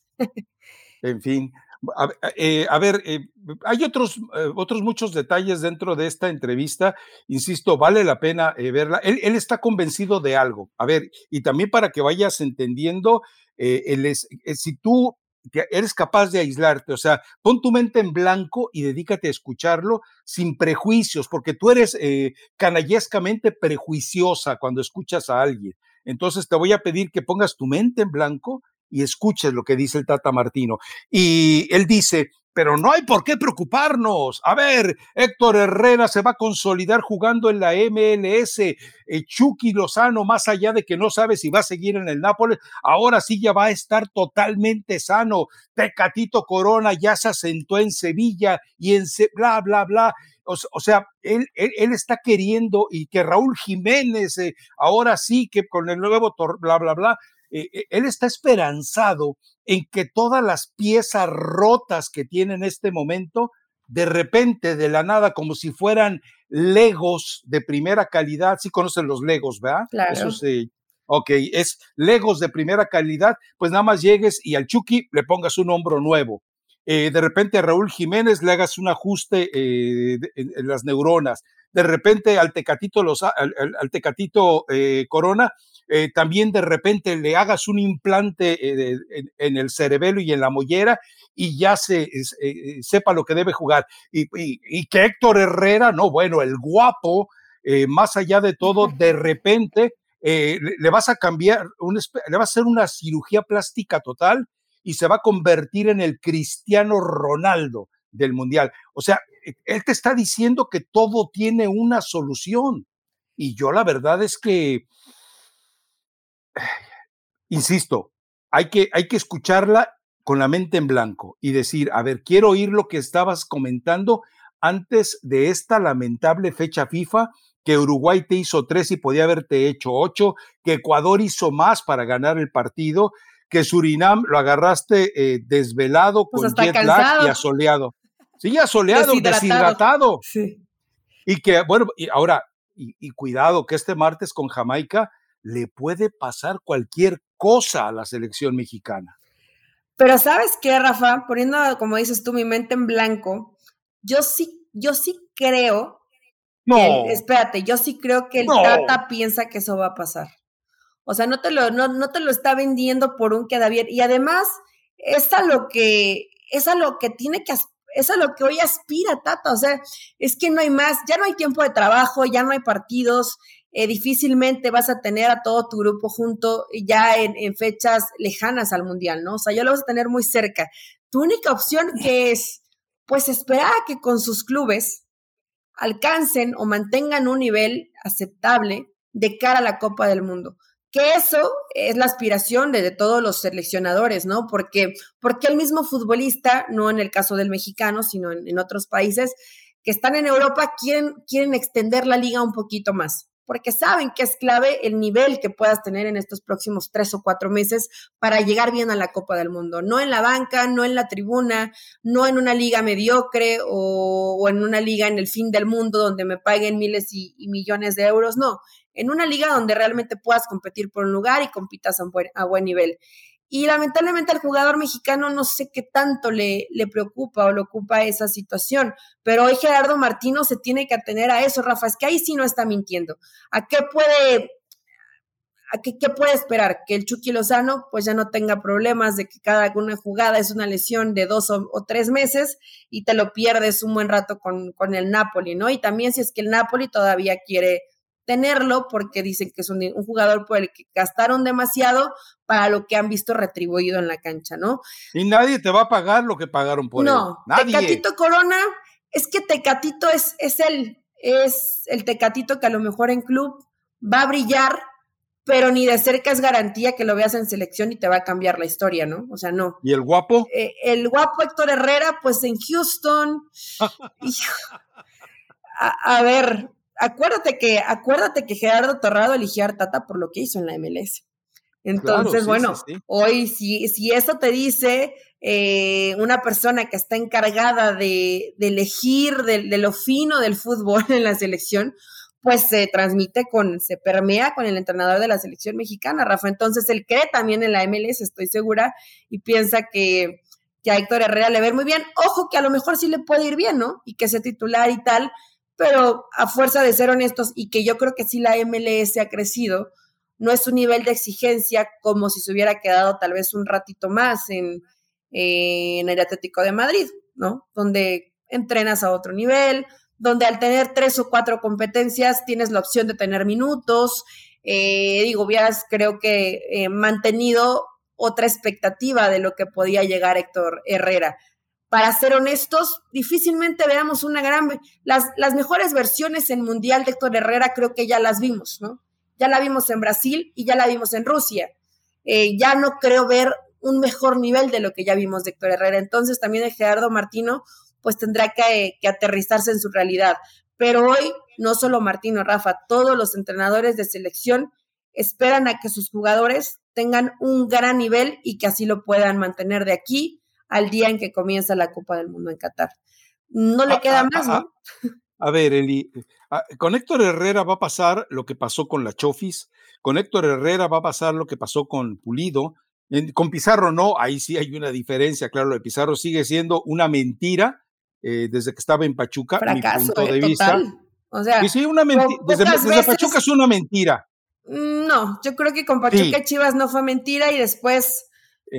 A: en fin, a, ver, eh, eh, hay otros, eh, otros muchos detalles dentro de esta entrevista. Insisto, vale la pena verla. Él, está convencido de algo. A ver, y también para que vayas entendiendo, si tú eres capaz de aislarte, o sea, pon tu mente en blanco y dedícate a escucharlo sin prejuicios, porque tú eres canallescamente prejuiciosa cuando escuchas a alguien. Entonces te voy a pedir que pongas tu mente en blanco y escuches lo que dice el Tata Martino. Y él dice, pero no hay por qué preocuparnos. A ver, Héctor Herrera se va a consolidar jugando en la MLS. Eh, Chucky Lozano, más allá de que no sabe si va a seguir en el Nápoles, ahora sí ya va a estar totalmente sano. Tecatito Corona ya se asentó en Sevilla y en bla, bla, bla. O, sea, él, él, está queriendo y que Raúl Jiménez, eh, ahora sí que con el nuevo, bla, bla, bla, eh, eh, él está esperanzado en que todas las piezas rotas que tiene en este momento, de repente, de la nada, como si fueran legos de primera calidad, sí conocen los legos, ¿verdad?
B: Claro.
A: Eso sí. Ok, es legos de primera calidad, pues nada más llegues y al Chucky le pongas un hombro nuevo. Eh, de repente a Raúl Jiménez le hagas un ajuste en, las neuronas. De repente al Tecatito, los, al, Tecatito Corona eh, también de repente le hagas un implante eh, en, el cerebelo y en la mollera y ya se eh, sepa lo que debe jugar. Y, que Héctor Herrera, no, bueno, el guapo, más allá de todo, de repente le, vas a cambiar, le va a hacer una cirugía plástica total y se va a convertir en el Cristiano Ronaldo del Mundial. O sea, él te está diciendo que todo tiene una solución. Y yo la verdad es que insisto, hay que, hay que escucharla con la mente en blanco y decir, a ver, quiero oír lo que estabas comentando antes de esta lamentable fecha FIFA, que Uruguay te hizo tres y podía haberte hecho ocho, que Ecuador hizo más para ganar el partido, que Surinam lo agarraste eh, desvelado
B: pues
A: con jet lag y asoleado. Sí, asoleado, deshidratado. Y que, bueno, y ahora, y cuidado, que este martes con Jamaica le puede pasar cualquier cosa a la selección mexicana.
B: Pero sabes qué, Rafa, poniendo, como dices tú, mi mente en blanco, yo sí, yo sí creo.
A: No.
B: espérate, yo sí creo que el Tata piensa que eso va a pasar. O sea, no te lo, no, no te lo está vendiendo por un queda bien. Y además, es a lo que, es a lo que tiene que es a lo que hoy aspira Tata, o sea, es que no hay más, ya no hay tiempo de trabajo, ya no hay partidos, eh, difícilmente vas a tener a todo tu grupo junto ya en, fechas lejanas al Mundial, ¿no? O sea, ya lo vas a tener muy cerca. Tu única opción es, pues, esperar a que con sus clubes alcancen o mantengan un nivel aceptable de cara a la Copa del Mundo. Que eso es la aspiración de, todos los seleccionadores, ¿no? Porque, porque el mismo futbolista, no en el caso del mexicano, sino en, en otros países que están en Europa, quieren, quieren extender la liga un poquito más porque saben que es clave el nivel que puedas tener en estos próximos tres o cuatro meses para llegar bien a la Copa del Mundo. No en la banca, no en la tribuna, no en una liga mediocre o, en una liga en el fin del mundo donde me paguen miles y, millones de euros, no. En una liga donde realmente puedas competir por un lugar y compitas a, a buen nivel. Y lamentablemente al jugador mexicano no sé qué tanto le, le, preocupa o le ocupa esa situación, pero hoy Gerardo Martino se tiene que atener a eso, Rafa, es que ahí sí no está mintiendo. ¿A qué puede, a qué, qué puede esperar? Que el Chucky Lozano pues ya no tenga problemas de que cada una jugada es una lesión de dos o, o tres meses y te lo pierdes un buen rato con, con el Napoli, ¿no? Y también si es que el Napoli todavía quiere tenerlo porque dicen que es un, jugador por el que gastaron demasiado para lo que han visto retribuido en la cancha, ¿no?
A: Y nadie te va a pagar lo que pagaron por
B: él.
A: No,
B: Tecatito Corona, es que Tecatito es, es el, es el Tecatito que a lo mejor en club va a brillar, pero ni de cerca es garantía que lo veas en selección y te va a cambiar la historia, ¿no? O sea, no.
A: ¿Y el guapo?
B: Eh, el guapo Héctor Herrera, pues en Houston. a, ver, acuérdate que, acuérdate que Gerardo Torrado eligió a Tata por lo que hizo en la MLS. Entonces, bueno, hoy si, si eso te dice eh, una persona que está encargada de, elegir de, de, lo fino del fútbol en la selección, pues se transmite con, se permea con el entrenador de la selección mexicana, Rafa. Entonces él cree también en la MLS, estoy segura, y piensa que, que a Héctor Herrera le ve muy bien. Ojo que a lo mejor sí le puede ir bien, ¿no? Y que sea titular y tal, pero a fuerza de ser honestos y que yo creo que sí la MLS ha crecido, no es un nivel de exigencia como si se hubiera quedado tal vez un ratito más en, el Atlético de Madrid, ¿no? Donde entrenas a otro nivel, donde al tener tres o cuatro competencias tienes la opción de tener minutos. Eh, digo, hubieras creo que eh, mantenido otra expectativa de lo que podía llegar Héctor Herrera. Para ser honestos, difícilmente veamos una gran... Las, las mejores versiones en Mundial de Héctor Herrera creo que ya las vimos, ¿no? Ya la vimos en Brasil y ya la vimos en Rusia. Eh, ya no creo ver un mejor nivel de lo que ya vimos de Héctor Herrera. Entonces también de Gerardo Martino pues tendrá que, aterrizarse en su realidad. Pero hoy, no solo Martino, Rafa, todos los entrenadores de selección esperan a que sus jugadores tengan un gran nivel y que así lo puedan mantener de aquí al día en que comienza la Copa del Mundo en Qatar. No le ah, queda ah, más,
A: ah, ¿no? A ver, Eli, con Héctor Herrera va a pasar lo que pasó con la Chofis, con Héctor Herrera va a pasar lo que pasó con Pulido, con Pizarro no, ahí sí hay una diferencia, claro, lo de Pizarro sigue siendo una mentira eh, desde que estaba en Pachuca, mi punto de vista. O sea, sí, una mentira. Desde, Pachuca es una mentira.
B: Mm, no, yo creo que con Pachuca Chivas no fue mentira y después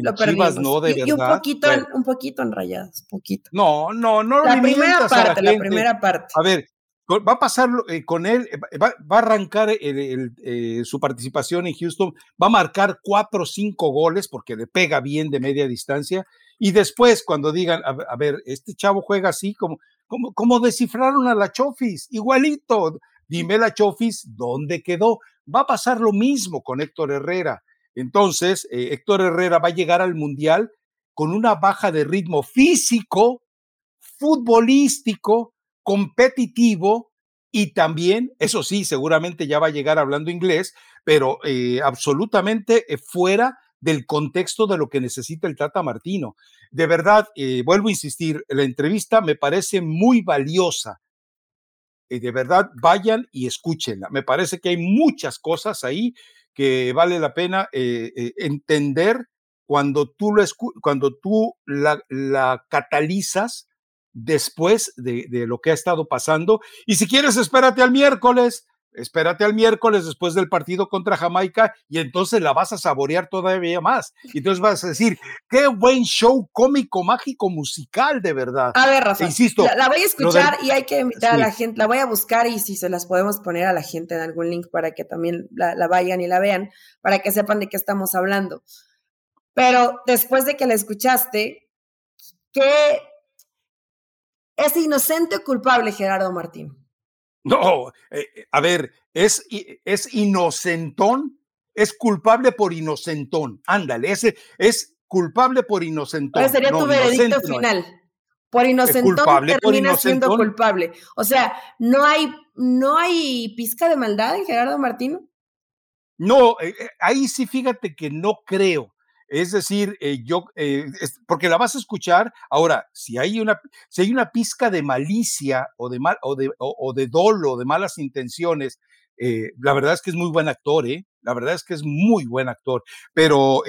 B: lo perdimos.
A: no, de verdad. Y
B: un poquito, un poquito enrayados, poquito.
A: No, no, no.
B: La primera parte, la, primera parte.
A: A ver, va a pasar eh, con él, eh, va, a arrancar su participación en Houston, va a marcar cuatro o cinco goles porque le pega bien de media distancia y después, cuando digan, a, ver, este chavo juega así, como, como, como descifraron a la Chofis, igualito. Dime la Chofis, ¿dónde quedó? Va a pasar lo mismo con Héctor Herrera. Entonces, eh, Héctor Herrera va a llegar al Mundial con una baja de ritmo físico, futbolístico, competitivo y también, eso sí, seguramente ya va a llegar hablando inglés, pero eh, absolutamente eh, fuera del contexto de lo que necesita el Tata Martino. De verdad, vuelvo a insistir, la entrevista me parece muy valiosa. De verdad, vayan y escúchenla. Me parece que hay muchas cosas ahí que vale la pena eh, eh, entender cuando tú, lo cuando tú la, la catalizas después de, de, lo que ha estado pasando. Y si quieres, espérate al miércoles espérate al miércoles después del partido contra Jamaica y entonces la vas a saborear todavía más. Y entonces vas a decir, qué buen show cómico, mágico, musical, de verdad.
B: A ver, Rafa, insisto, la, voy a escuchar y hay que invitar a la gente, la voy a buscar y si se las podemos poner a la gente en algún link para que también la, la vayan y la vean, para que sepan de qué estamos hablando. Pero después de que la escuchaste, ¿qué es inocente o culpable Gerardo Martín?
A: No, eh, eh, a ver, es, es inocentón, es culpable por inocentón. Ándale, ese es culpable por inocentón.
B: Ese sería tu veredicto final. Por inocentón termina siendo culpable. O sea, no hay, no hay pizca de maldad en Gerardo Martino.
A: No, eh, ahí sí fíjate que no creo. Es decir, eh, yo, eh, porque la vas a escuchar. Ahora, si hay una, si hay una pizca de malicia o de, mal, o de, o, de dolo, de malas intenciones, eh, la verdad es que es muy buen actor, ¿eh? La verdad es que es muy buen actor. Pero,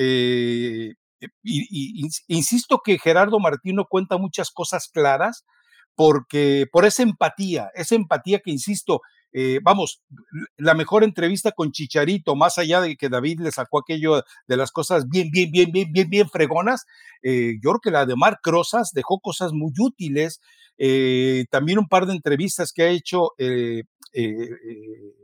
A: insisto que Gerardo Martino cuenta muchas cosas claras porque por esa empatía, esa empatía que, insisto, eh, vamos, la mejor entrevista con Chicharito, más allá de que David le sacó aquello de las cosas bien, bien, bien, bien, bien, bien fregonas, eh, yo creo que la de Marc Rosas dejó cosas muy útiles. Eh, también un par de entrevistas que ha hecho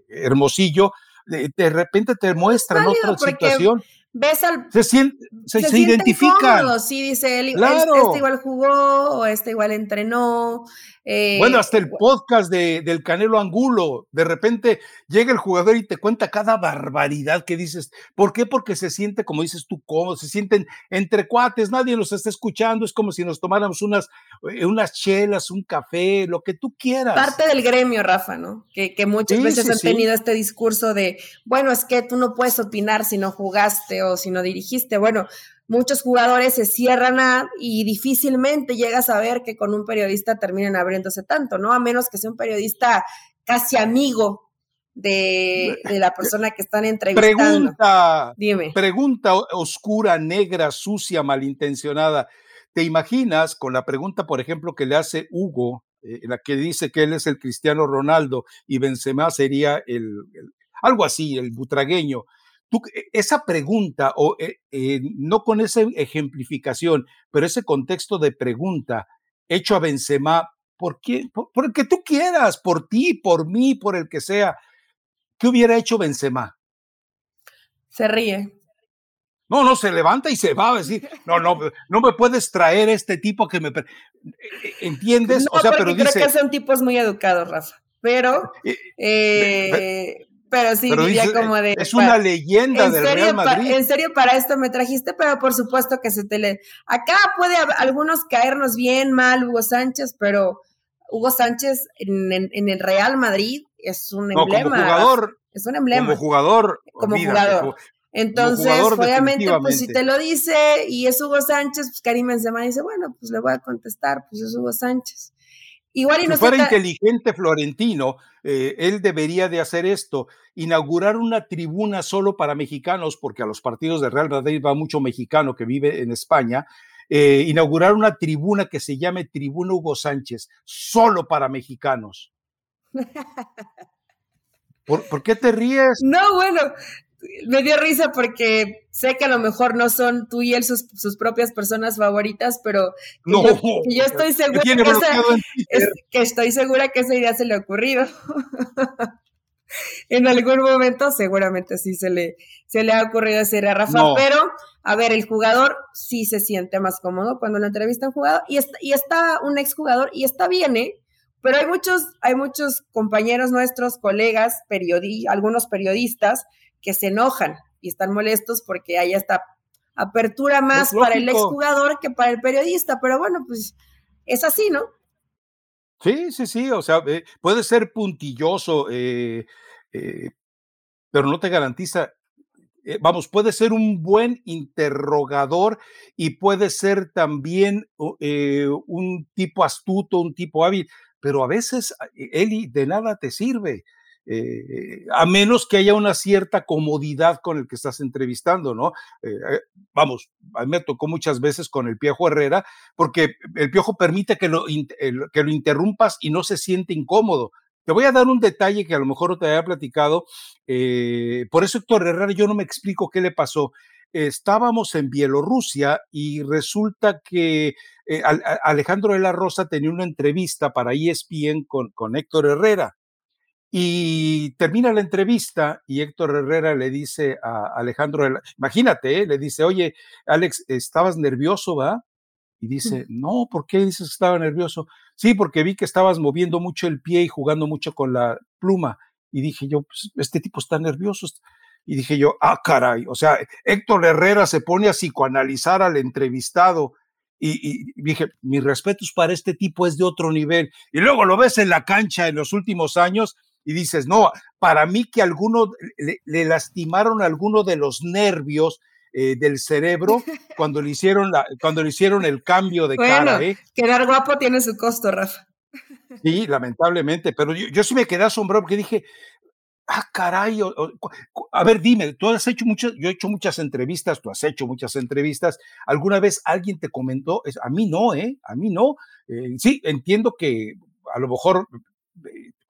A: Hermosillo, de repente te muestran otra situación.
B: Ves al...
A: Se, siente, se, se, identifican.
B: Sí, dice él, este, este, igual jugó o este igual entrenó.
A: Eh, bueno, hasta el podcast de, del Canelo Angulo, de repente llega el jugador y te cuenta cada barbaridad que dices. ¿Por qué? Porque se siente, como dices tú, cómodo, se sienten entre cuates, nadie los está escuchando, es como si nos tomáramos unas, eh, unas chelas, un café, lo que tú quieras.
B: Parte del gremio, Rafa, ¿no? Que, que muchas veces han tenido este discurso de, bueno, es que tú no puedes opinar si no jugaste o si no dirigiste. Bueno, muchos jugadores se cierran a, y difícilmente llegas a ver que con un periodista terminen abriéndose tanto, ¿no? A menos que sea un periodista casi amigo de, la persona que están entrevistando.
A: Pregunta, Dime. pregunta oscura, negra, sucia, malintencionada. ¿Te imaginas con la pregunta, por ejemplo, que le hace Hugo, eh, la que dice que él es el Cristiano Ronaldo y Benzema sería el algo así, el butragueño? E, esa pregunta, o eh, eh, no con esa ejemplificación, pero ese contexto de pregunta hecho a Benzema, ¿por qué? Por, el que tú quieras, por ti, por mí, por el que sea. ¿Qué hubiera hecho Benzema?
B: Se ríe.
A: No, no, se levanta y se va a decir, no, no, no me puedes traer este tipo que me... E, ¿Entiendes?
B: o sea, pero creo que son tipos muy educados, Rafa. Pero... Eh, pero sí diría como de.
A: Es una leyenda del Real Madrid.
B: en serio, para esto me trajiste, pero por supuesto que se te le. Acá puede algunos caernos bien, mal, Hugo Sánchez, pero Hugo Sánchez en, el Real Madrid es un emblema.
A: Como jugador.
B: Es un emblema.
A: Como jugador.
B: Como jugador. Entonces, obviamente, pues si te lo dice y es Hugo Sánchez, pues Karim Benzema dice, bueno, pues le voy a contestar, pues es Hugo Sánchez.
A: Igual y si fuera inteligente Florentino, eh, él debería de hacer esto, inaugurar una tribuna solo para mexicanos, porque a los partidos de Real Madrid va mucho mexicano que vive en España, eh, inaugurar una tribuna que se llame Tribuna Hugo Sánchez, solo para mexicanos. ¿Por, qué te ríes?
B: No, bueno, me dio risa porque sé que a lo mejor no son tú y él sus, propias personas favoritas, pero yo, estoy segura que, estoy segura que esa idea se le ha ocurrido. en algún momento seguramente sí se le, se le ha ocurrido decir a Rafa, pero a ver, el jugador sí se siente más cómodo cuando lo entrevista un jugador y está, y está un exjugador y está bien, ¿eh? Pero hay muchos, hay muchos compañeros nuestros, colegas, periodi algunos periodistas que se enojan y están molestos porque hay esta apertura más para el exjugador que para el periodista, pero bueno, pues es así, ¿no?
A: Sí, sí, sí, o sea, eh, puede ser puntilloso, eh, eh, pero no te garantiza, vamos, puede ser un buen interrogador y puede ser también un tipo astuto, un tipo hábil, pero a veces, Eli, de nada te sirve. Eh, a menos que haya una cierta comodidad con el que estás entrevistando, ¿no? Eh, eh, vamos, a mí me tocó muchas veces con el Piojo Herrera, porque el Piojo permite que lo, que lo interrumpas y no se siente incómodo. Te voy a dar un detalle que a lo mejor no te había platicado. por eso Héctor Herrera, yo no me explico qué le pasó. Estábamos en Bielorrusia y resulta que Alejandro de la Rosa tenía una entrevista para ESPN con, con Héctor Herrera. Y termina la entrevista y Héctor Herrera le dice a Alejandro, imagínate, ¿eh? le dice, oye, Alex, ¿estabas nervioso, va? Y dice, no, ¿por qué dices que estaba nervioso? Sí, porque vi que estabas moviendo mucho el pie y jugando mucho con la pluma. Y dije yo, pues, este tipo está nervioso. Y dije yo, ah, caray, o sea, Héctor Herrera se pone a psicoanalizar al entrevistado. Y, y, dije, mis respetos para este tipo es de otro nivel. Y luego lo ves en la cancha en los últimos años y dices, no, para mí que alguno le, lastimaron alguno de los nervios eh, del cerebro cuando le hicieron la, cuando le hicieron el cambio de cara. ¿eh?
B: Quedar guapo tiene su costo, Rafa.
A: Sí, lamentablemente, pero yo, sí me quedé asombrado porque dije, ah, caray, a ver, dime, tú has hecho muchas, yo he hecho muchas entrevistas, tú has hecho muchas entrevistas, ¿alguna vez alguien te comentó? A mí no, ¿eh? A mí no. Eh, sí, entiendo que a lo mejor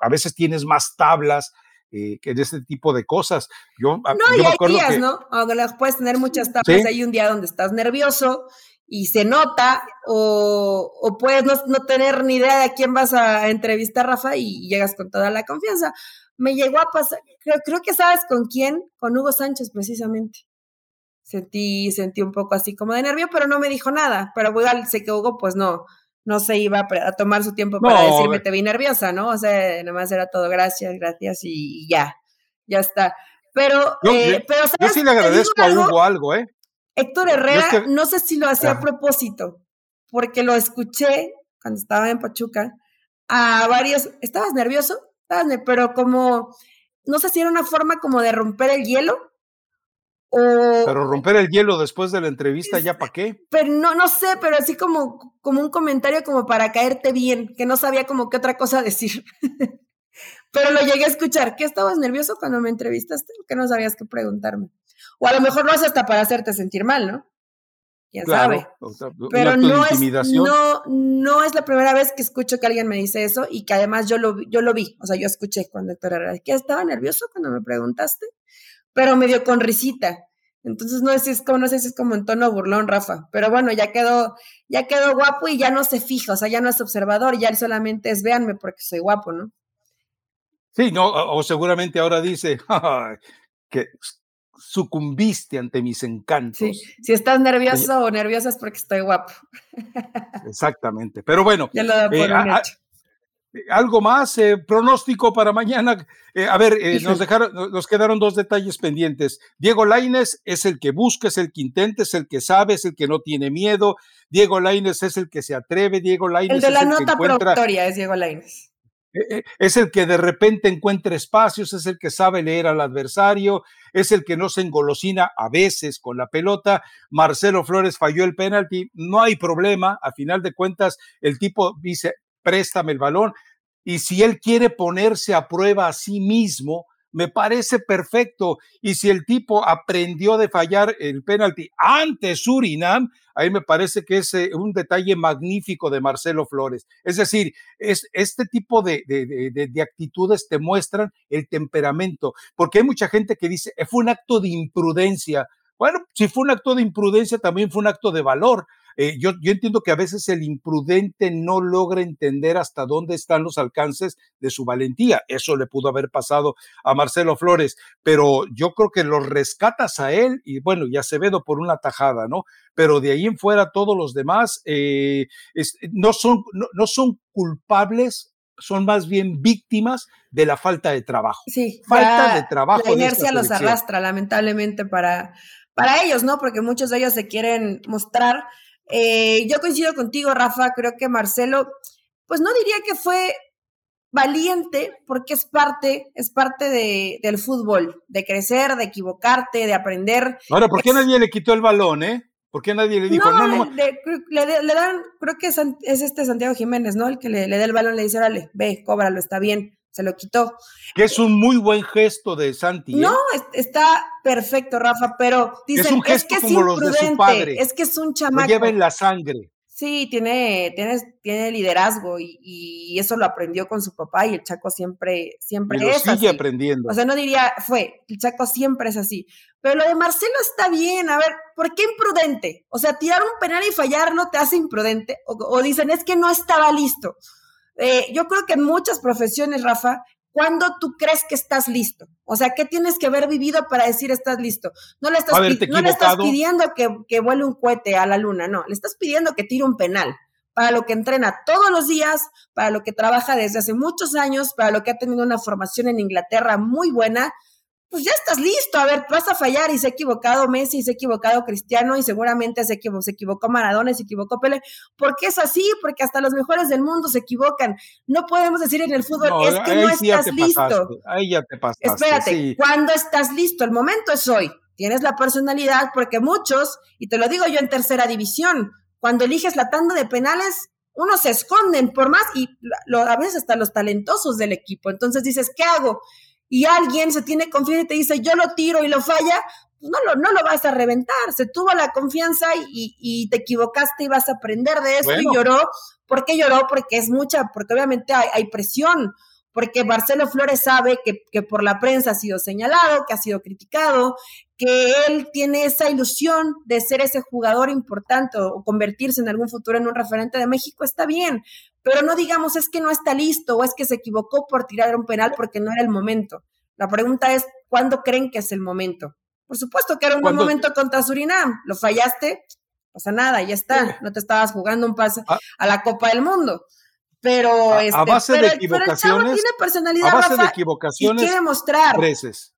A: a veces tienes más tablas eh, que de este tipo de cosas. Yo,
B: no, y hay días, ¿no? puedes tener muchas tablas. Hay un día donde estás nervioso y se nota, o, puedes no, tener ni idea de a quién vas a entrevistar, Rafa, y llegas con toda la confianza. Me llegó a pasar, creo, creo que sabes con quién, con Hugo Sánchez precisamente. Sentí, sentí un poco así como de nervio, pero no me dijo nada. Pero igual sé que Hugo, pues no, no se iba a, tomar su tiempo para decirme te vi nerviosa, ¿no? O sea, nomás era todo gracias, gracias y, ya, ya está. Pero, eh, pero
A: yo sí le agradezco a Hugo algo, ¿eh?
B: Héctor Herrera, no sé si lo hacía a propósito, porque lo escuché cuando estaba en Pachuca a varios. ¿Estabas nervioso? pero como, no sé si era una forma como de romper el hielo
A: pero romper el hielo después de la entrevista, ¿ya para qué?
B: Pero no, no sé, pero así como, como un comentario como para caerte bien, que no sabía como qué otra cosa decir. pero lo llegué a escuchar. ¿Qué estabas nervioso cuando me entrevistaste? ¿O que no sabías qué preguntarme? O a lo mejor no es hasta para hacerte sentir mal, ¿no? Quién sabe. pero no es, no, no es la primera vez que escucho que alguien me dice eso y que además yo lo, yo lo vi. O sea, yo escuché cuando Héctor era, ¿qué estaba nervioso cuando me preguntaste? Pero medio con risita. Entonces no sé si es como, no sé si es como en tono burlón, Rafa. Pero bueno, ya quedó, ya quedó guapo y ya no se fija, o sea, ya no es observador, ya solamente es véanme porque soy guapo, ¿no?
A: Sí, no, o seguramente ahora dice que sucumbiste ante mis encantos. Sí,
B: si estás nervioso o nerviosa es porque estoy guapo.
A: Exactamente, pero bueno.
B: Ya lo da por eh, un hecho.
A: Algo más, eh, pronóstico para mañana. Eh, a ver, eh, nos dejaron, nos quedaron dos detalles pendientes. Diego Laines es el que busca, es el que intenta, es el que sabe, es el que no tiene miedo. Diego Laines es el que se atreve. Diego Laines
B: el de la nota que es Diego Laines.
A: Es el que de repente encuentra espacios, es el que sabe leer al adversario, es el que no se engolosina a veces con la pelota. Marcelo Flores falló el penalti, no hay problema, a final de cuentas el tipo dice, préstame el balón. Y si él quiere ponerse a prueba a sí mismo, me parece perfecto. Y si el tipo aprendió de fallar el penalti ante Surinam, ahí me parece que es eh, un detalle magnífico de Marcelo Flores. Es decir, es, este tipo de, de, actitudes te muestran el temperamento, porque hay mucha gente que dice, eh, fue un acto de imprudencia. Bueno, si fue un acto de imprudencia, también fue un acto de valor. Eh, yo, yo entiendo que a veces el imprudente no logra entender hasta dónde están los alcances de su valentía. Eso le pudo haber pasado a Marcelo Flores, pero yo creo que lo rescatas a él y bueno, ya se Acevedo por una tajada, ¿no? Pero de ahí en fuera todos los demás eh, no, son, no, son culpables son más bien víctimas de la falta de trabajo.
B: Sí,
A: falta de trabajo.
B: La inercia los arrastra, lamentablemente, para, para ellos, ¿no? Porque muchos de ellos se quieren mostrar eh, yo coincido contigo, Rafa, creo que Marcelo, pues no diría que fue valiente, porque es parte, es parte de, del fútbol, de crecer, de equivocarte, de aprender.
A: Ahora, ¿por qué nadie le quitó el balón, eh? ¿Por qué nadie le dijo, no, no,
B: le, dan, creo que es, este Santiago Jiménez, ¿no? El que le, da el balón, le dice, órale, ve, cóbralo, está bien se lo quitó.
A: Que es un muy buen gesto de Santi.
B: ¿eh? No, está perfecto, Rafa, pero
A: dicen, es, un gesto que es como los de su padre.
B: Es que es un chamaco.
A: Lo lleva en la sangre.
B: Sí, tiene, tiene, tiene liderazgo y, eso lo aprendió con su papá y el Chaco siempre, siempre y lo
A: sigue aprendiendo.
B: O sea, no diría, fue, el Chaco siempre es así. Pero lo de Marcelo está bien, a ver, ¿por qué imprudente? O sea, tirar un penal y fallarlo te hace imprudente. o dicen, es que no estaba listo. Eh, yo creo que en muchas profesiones, Rafa, ¿cuándo tú crees que estás listo? O sea, ¿qué tienes que haber vivido para decir estás listo? No le estás, no le estás pidiendo que, que vuele un cohete a la luna, no, le estás pidiendo que tire un penal para lo que entrena todos los días, para lo que trabaja desde hace muchos años, para lo que ha tenido una formación en Inglaterra muy buena, pues ya estás listo, a ver, vas a fallar y se ha equivocado Messi, se ha equivocado Cristiano y seguramente se equivocó, se equivocó Maradona y se equivocó Pele, porque es así, porque hasta los mejores del mundo se equivocan. No podemos decir en el fútbol, es que no estás listo.
A: ahí ya te pasaste.
B: Espérate, ¿cuándo estás listo? El momento es hoy. Tienes la personalidad, porque muchos, y te lo digo yo en tercera división, cuando eliges la tanda de penales, unos se esconden por más y a veces hasta los talentosos del equipo. Entonces dices, ¿qué hago? Y alguien se tiene confianza y te dice, yo lo tiro y lo falla, pues no lo, no lo vas a reventar. Se tuvo la confianza y, te equivocaste y vas a aprender de eso y lloró. ¿Por qué lloró? Porque es mucha, porque obviamente hay, hay presión porque Marcelo Flores sabe que, que, por la prensa ha sido señalado, que ha sido criticado, que él tiene esa ilusión de ser ese jugador importante o convertirse en algún futuro en un referente de México, está bien, pero no digamos es que no está listo o es que se equivocó por tirar un penal porque no era el momento. La pregunta es, ¿cuándo creen que es el momento? Por supuesto que era un buen momento contra Surinam, lo fallaste, pasa nada, ya está, no te estabas jugando un pase ah. a la Copa del Mundo. Pero,
A: a, este, base de equivocaciones,
B: tiene personalidad,
A: a base de equivocaciones,
B: y quiere mostrar.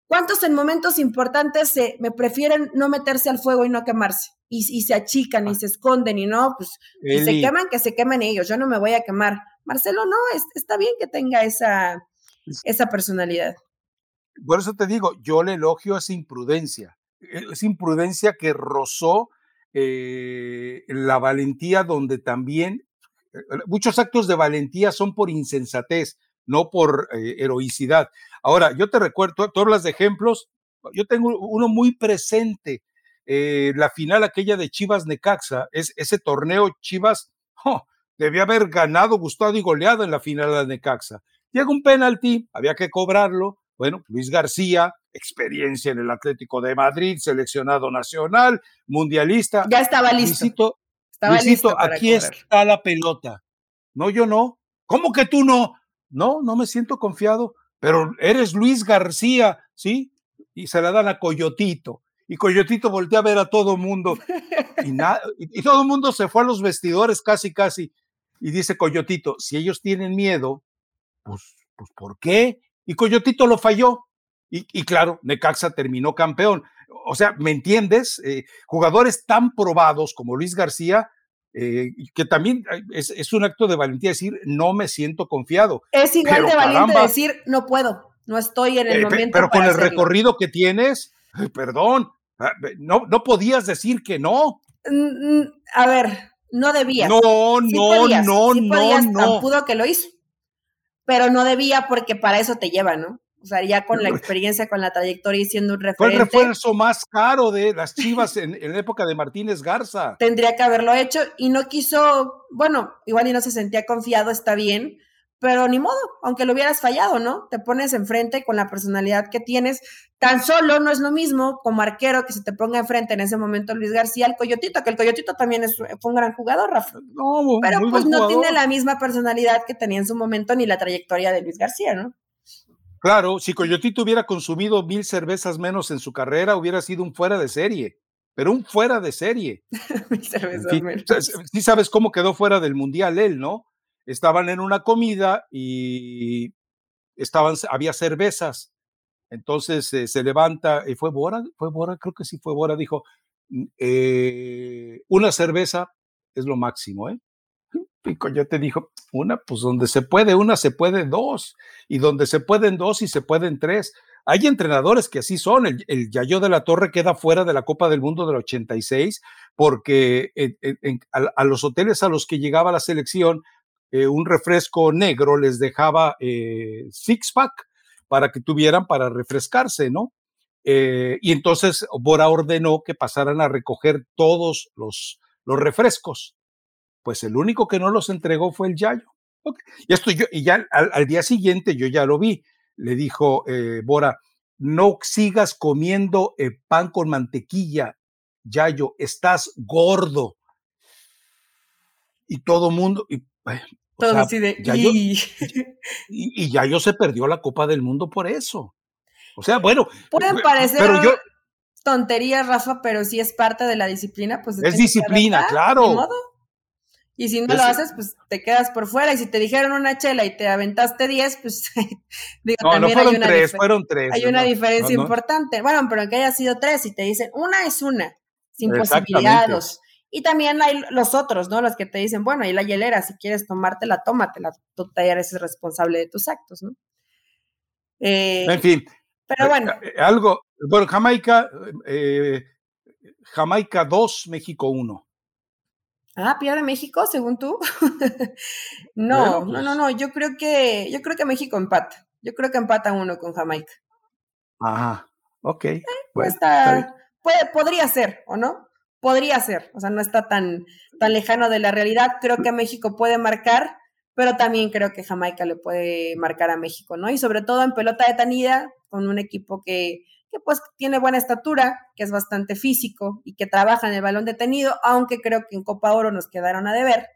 B: ¿Cuántos en momentos importantes se, me prefieren no meterse al fuego y no quemarse? Y, se achican y ah. se esconden y no, pues si se queman, que se quemen ellos, yo no me voy a quemar. Marcelo no, está bien que tenga esa, esa personalidad.
A: Por eso te digo, yo le elogio esa imprudencia, esa imprudencia que rozó eh, la valentía donde también muchos actos de valentía son por insensatez, no por eh, heroicidad. Ahora, yo te recuerdo, tú, hablas de ejemplos, yo tengo uno muy presente, la final aquella de Chivas Necaxa, es, ese torneo Chivas oh, debía haber ganado, gustado y goleado en la final de Necaxa. Llega un penalti, había que cobrarlo, bueno, Luis García, experiencia en el Atlético de Madrid, seleccionado nacional, mundialista.
B: Ya estaba listo.
A: Luisito, aquí está la pelota. No, yo no. ¿Cómo que tú no? No, no me siento confiado, pero eres Luis García, ¿sí? Y se la dan a Coyotito. Y Coyotito voltea a ver a todo mundo. Y, todo el mundo se fue a los vestidores casi, casi. Y dice Coyotito, si ellos tienen miedo, pues, pues ¿por qué? y Coyotito lo falló. Y, claro, Necaxa terminó campeón. O sea, ¿me entiendes? Eh, jugadores tan probados como Luis García, eh, que también es, un acto de valentía decir, no me siento confiado.
B: Es igual de valiente decir, no puedo, no estoy en el eh, momento.
A: Pero con el recorrido que tienes, perdón, ah, no, no podías decir que no.
B: Mm, mm, a ver, no debías.
A: No, no, no, no, no.
B: pudo que lo hizo pero no debía porque para eso te lleva, ¿no? O sea, ya con la experiencia, con la trayectoria y siendo un referente.
A: Fue el refuerzo más caro de las Chivas en, la época de Martínez Garza.
B: Tendría que haberlo hecho y no quiso, bueno, igual y no se sentía confiado, está bien, pero ni modo, aunque lo hubieras fallado, ¿no? Te pones enfrente con la personalidad que tienes. Tan solo no es lo mismo como arquero que se te ponga enfrente en ese momento Luis García, el Coyotito, que el Coyotito también es, fue un gran jugador, Rafa. No, pero pues no tiene la misma personalidad que tenía en su momento ni la trayectoria de Luis García, ¿no?
A: Claro, si Coyotito hubiera consumido mil cervezas menos en su carrera, hubiera sido un fuera de serie, pero un fuera de serie. mil cervezas menos. Sí sabes cómo quedó fuera del mundial él, ¿no? estaban en una comida y estaban, había cervezas. Entonces eh, se levanta, y fue Bora, fue Bora, creo que sí fue Bora, dijo, mm, eh, una cerveza es lo máximo, ¿eh? Y yo te dijo, una, pues donde se puede, una se puede dos, y donde se pueden dos y se pueden tres. Hay entrenadores que así son. El, el Yayo de la Torre queda fuera de la Copa del Mundo del 86 porque a, los hoteles a los que llegaba la selección eh, un refresco negro les dejaba eh, six pack para que tuvieran para refrescarse, ¿no? Eh, y entonces Bora ordenó que pasaran a recoger todos los, los refrescos. Pues el único que no los entregó fue el Yayo. Y, esto yo, y ya al, día siguiente yo ya lo vi. Le dijo Bora, no sigas comiendo pan con mantequilla, Yayo, estás gordo. Y todo mundo, y, y, ya yo se perdió la Copa del Mundo por eso. O sea, bueno.
B: Pueden parecer pero yo, tonterías, Rafa, pero si es parte de la disciplina, pues.
A: Es disciplina, claro.
B: Y si no lo haces, pues te quedas por fuera. Y si te dijeron una chela y te aventaste 10, pues
A: digo, no, también no fueron hay una tres, fueron tres.
B: Hay una diferencia importante. Bueno, pero que haya sido tres y te dicen una es una, sin posibilidades. Y también hay los otros, ¿no? Los que te dicen, bueno, ahí la hielera, si quieres tomártela, tómatela. Tú te eres responsable de tus actos, ¿no?
A: Eh, en fin.
B: Pero bueno.
A: Eh, algo, bueno, Jamaica, eh, Jamaica 2, México 1.
B: Ah, pierde México, según tú. no, no, no, pues. no. Yo creo que, yo creo que México empata. Yo creo que empata uno con Jamaica.
A: Ajá, ok.
B: Pues puede, podría ser, ¿o no? podría ser, o sea, no está tan, tan lejano de la realidad. Creo que México puede marcar, pero también creo que Jamaica le puede marcar a México, ¿no? Y sobre todo en pelota de tanida, con un equipo que, que pues tiene buena estatura, que es bastante físico y que trabaja en el balón detenido, aunque creo que en Copa Oro nos quedaron a deber.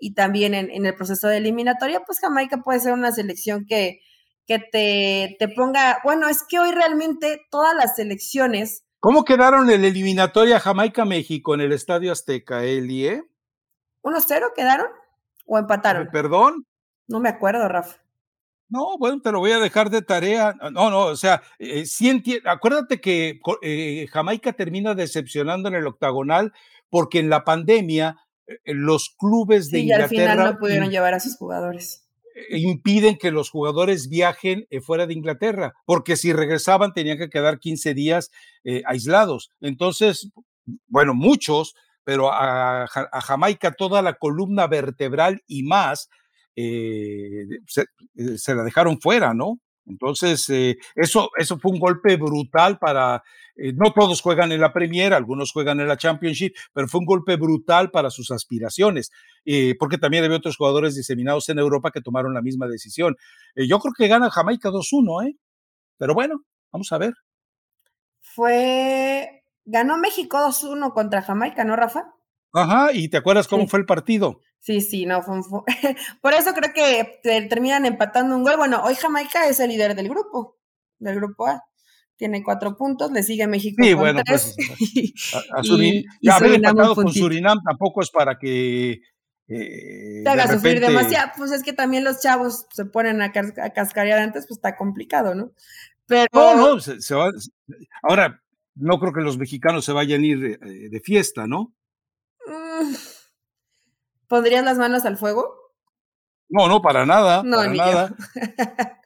B: Y también en, en el proceso de eliminatoria, pues Jamaica puede ser una selección que, que te, te ponga, bueno, es que hoy realmente todas las selecciones
A: ¿Cómo quedaron el eliminatoria Jamaica-México en el Estadio Azteca, Eli? Eh?
B: ¿1-0 quedaron? ¿O empataron?
A: ¿Perdón?
B: No me acuerdo, Rafa.
A: No, bueno, te lo voy a dejar de tarea. No, no, o sea, eh, acuérdate que eh, Jamaica termina decepcionando en el octagonal porque en la pandemia eh, los clubes de Inglaterra.
B: Y al final no pudieron llevar a sus jugadores.
A: Impiden que los jugadores viajen fuera de Inglaterra, porque si regresaban tenían que quedar 15 días aislados. Entonces, bueno, muchos, pero a Jamaica toda la columna vertebral y más eh, eh, se, la dejaron fuera, ¿no? Entonces, eh, eso, eso fue un golpe brutal para, no todos juegan en la Premier, algunos juegan en la Championship, pero fue un golpe brutal para sus aspiraciones, porque también había otros jugadores diseminados en Europa que tomaron la misma decisión. yo creo que gana Jamaica 2-1, ¿eh? Pero bueno, vamos a ver.
B: Fue, ganó México 2-1 contra Jamaica, ¿no, Rafa?
A: Ajá, ¿y te acuerdas cómo fue el partido?
B: Sí, sí, no, fue, por eso creo que terminan empatando un gol. Bueno, hoy Jamaica es el líder del grupo, del grupo A. Tiene cuatro puntos, le sigue México sí, bueno, Pues,
A: a, a, haber empatado con Surinam tampoco es para que
B: eh, te haga sufrir demasiado. Pues es que también los chavos se ponen a, cascarear antes, pues está complicado, ¿no?
A: Pero. No, no, se, va, ahora no creo que los mexicanos se vayan a ir eh, de fiesta, ¿no?
B: Mm. ¿Pondrías las manos al fuego?
A: No, no, para nada. No, para nada.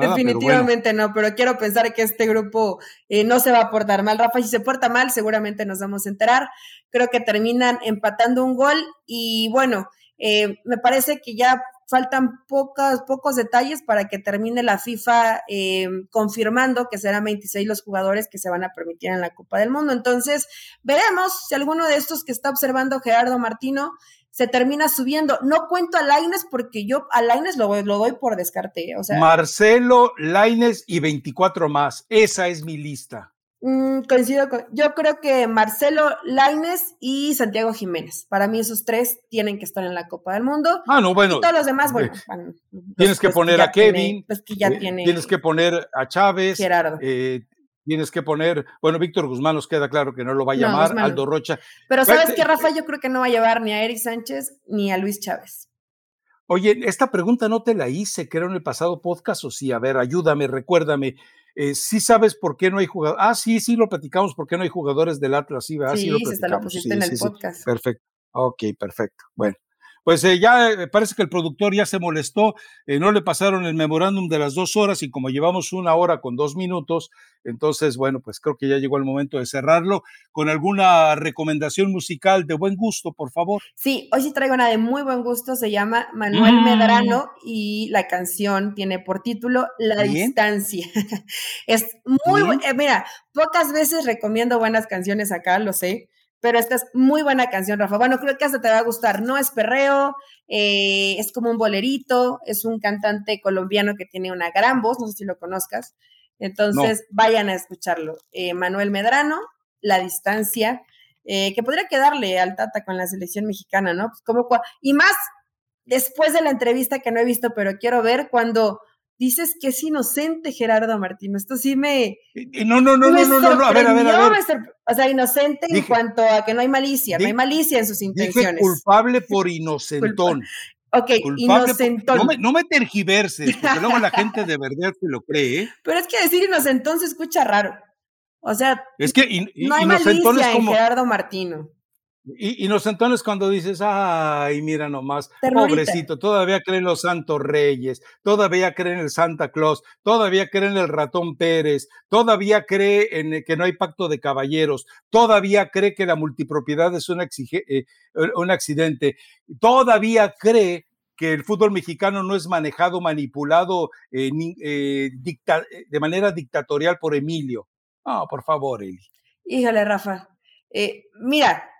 B: Definitivamente no, pero quiero pensar que este grupo eh, no se va a portar mal. Rafa, si se porta mal, seguramente nos vamos a enterar. Creo que terminan empatando un gol y bueno, eh, me parece que ya faltan pocos, pocos detalles para que termine la FIFA eh, confirmando que serán 26 los jugadores que se van a permitir en la Copa del Mundo. Entonces, veremos si alguno de estos que está observando Gerardo Martino se termina subiendo. No cuento a Laines porque yo a Laines lo, lo doy por descarte. O sea,
A: Marcelo, Laines y 24 más. Esa es mi lista.
B: Mm, coincido con, yo creo que Marcelo Laines y Santiago Jiménez. Para mí esos tres tienen que estar en la Copa del Mundo.
A: Ah, no, bueno.
B: Y todos los demás, bueno.
A: tienes que poner a Kevin. pues que ya eh, tiene, tienes que poner a Chávez. Gerardo. Eh, tienes que poner, bueno, Víctor Guzmán nos queda claro que no lo va a llamar, Aldo Rocha.
B: Pero sabes que Rafa, yo creo que no va a llevar ni a Eric Sánchez ni a Luis Chávez.
A: Oye, esta pregunta no te la hice, creo, en el pasado podcast, o sí, a ver, ayúdame, recuérdame. Eh, ¿Sí sabes por qué no hay jugadores? Ah, sí, sí, lo platicamos, ¿por qué no hay jugadores del Atlas? Sí,
B: sí, lo se lo pusiste en el podcast.
A: Perfecto. Ok, perfecto. Bueno, pues eh, ya eh, parece que el productor ya se molestó, eh, no le pasaron el memorándum de las dos horas y como llevamos una hora con dos minutos, entonces, bueno, pues creo que ya llegó el momento de cerrarlo con alguna recomendación musical de buen gusto, por favor.
B: Sí, hoy sí traigo una de muy buen gusto, se llama Manuel mm. Medrano y la canción tiene por título La Distancia. es muy, mira, pocas veces recomiendo buenas canciones acá, lo sé pero esta es muy buena canción, Rafa. Bueno, creo que hasta te va a gustar. No es perreo, eh, es como un bolerito, es un cantante colombiano que tiene una gran voz, no sé si lo conozcas. Entonces, vayan a escucharlo. Eh, Manuel Medrano, La Distancia, eh, que podría quedarle al Tata con la selección mexicana, ¿no? Pues como, y más después de la entrevista que no he visto, pero quiero ver cuando dices que es inocente Gerardo Martín. Esto sí me.
A: No, no, no, no, no, no, a ver, a ver, a ver.
B: O sea, inocente en cuanto a que no hay malicia, no hay malicia en sus intenciones.
A: culpable por inocentón.
B: Ok, inocentón.
A: no, me, no, me, tergiverses, porque luego la gente de verdad se lo cree. ¿eh?
B: Pero es que decir inocentón se escucha raro. O sea,
A: es que no hay malicia
B: en Gerardo Martino.
A: Y, los entonces cuando dices, ay, mira nomás, pobrecito, todavía creen los santos reyes, todavía creen el Santa Claus, todavía creen el ratón Pérez, todavía cree en que no hay pacto de caballeros, todavía cree que la multipropiedad es un, eh, un accidente, todavía cree que el fútbol mexicano no es manejado, manipulado eh, eh, de manera dictatorial por Emilio. No, por favor, Eli.
B: Híjole, Rafa. mira,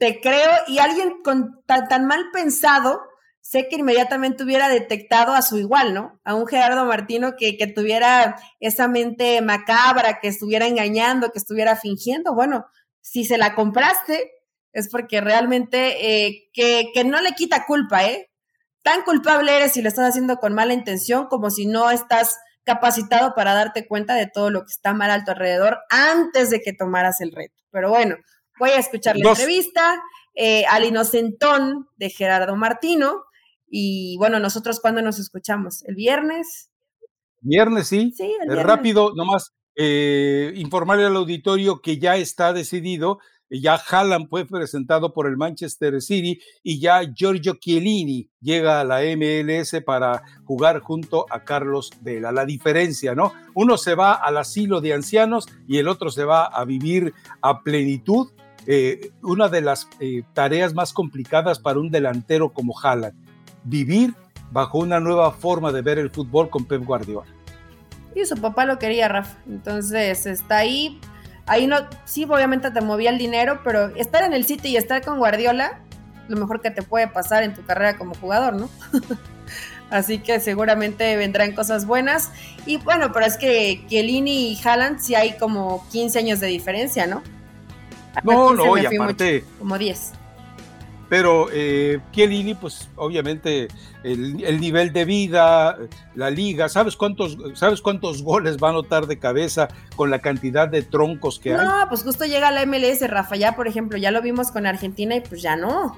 B: te creo, y alguien con tan, mal pensado, sé que inmediatamente hubiera detectado a su igual, ¿no? A un Gerardo Martino que, que, tuviera esa mente macabra, que estuviera engañando, que estuviera fingiendo. Bueno, si se la compraste, es porque realmente eh, que, que, no le quita culpa, ¿eh? Tan culpable eres si lo estás haciendo con mala intención como si no estás capacitado para darte cuenta de todo lo que está mal a tu alrededor antes de que tomaras el reto. Pero bueno, voy a escuchar la entrevista eh, al inocentón de Gerardo Martino. Y bueno, nosotros cuando nos escuchamos? ¿El viernes?
A: Viernes, sí. Sí, el viernes. Rápido, nomás eh, informarle al auditorio que ya está decidido, ya Haaland fue presentado por el Manchester City y ya Giorgio Chiellini llega a la MLS para jugar junto a Carlos Vela. La diferencia, ¿no? Uno se va al asilo de ancianos y el otro se va a vivir a plenitud. Eh, una de las eh, tareas más complicadas para un delantero como Haaland, vivir bajo una nueva forma de ver el fútbol con Pep Guardiola.
B: Y su papá lo quería, Rafa. Entonces está ahí. Ahí no, sí, obviamente te movía el dinero, pero estar en el sitio y estar con Guardiola, lo mejor que te puede pasar en tu carrera como jugador, ¿no? Así que seguramente vendrán cosas buenas. Y bueno, pero es que Chiellini y Haaland sí hay como 15 años de diferencia, ¿no?
A: No, no, y aparte.
B: como 10
A: pero eh, Chiellini, pues obviamente el, nivel de vida, la liga, ¿sabes cuántos, ¿sabes cuántos goles va a anotar de cabeza con la cantidad de troncos que hay?
B: No, pues justo llega la MLS, Rafa, ya por ejemplo, ya lo vimos con Argentina y pues ya no,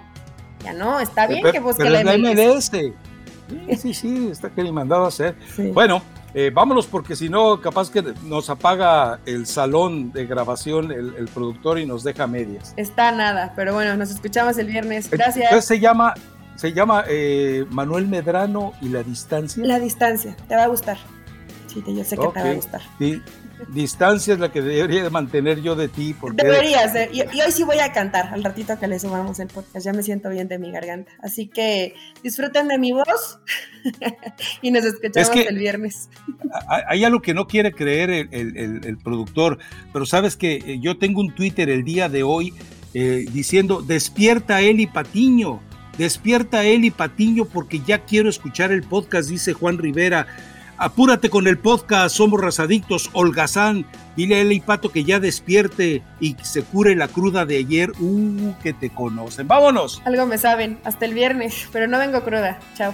B: ya no, está bien que busque la MLS.
A: Sí, sí, sí, está que le mandado a hacer. Bueno, eh, vámonos porque si no, capaz que nos apaga el salón de grabación el, productor y nos deja medias.
B: Está nada, pero bueno, nos escuchamos el viernes. Gracias.
A: Entonces se llama, se llama eh, Manuel Medrano y la distancia.
B: La distancia, te va a gustar. Sí, yo sé que te va a gustar.
A: Sí distancia es la que debería mantener yo de ti. Porque
B: Deberías, y, hoy sí voy a cantar al ratito que le subamos el podcast, ya me siento bien de mi garganta. Así que disfruten de mi voz y nos escuchamos el viernes.
A: Hay algo que no quiere creer el, productor, pero sabes que eh, yo tengo un Twitter el día de hoy eh, diciendo, despierta Eli Patiño, despierta Eli Patiño porque ya quiero escuchar el podcast, dice Juan Rivera. Apúrate con el podcast Somos Razadictos, Holgazán. Dile a Eli Pato que ya despierte y se cure la cruda de ayer. Uh, que te conocen. ¡Vámonos!
B: Algo me saben. Hasta el viernes, pero no vengo cruda. Chao.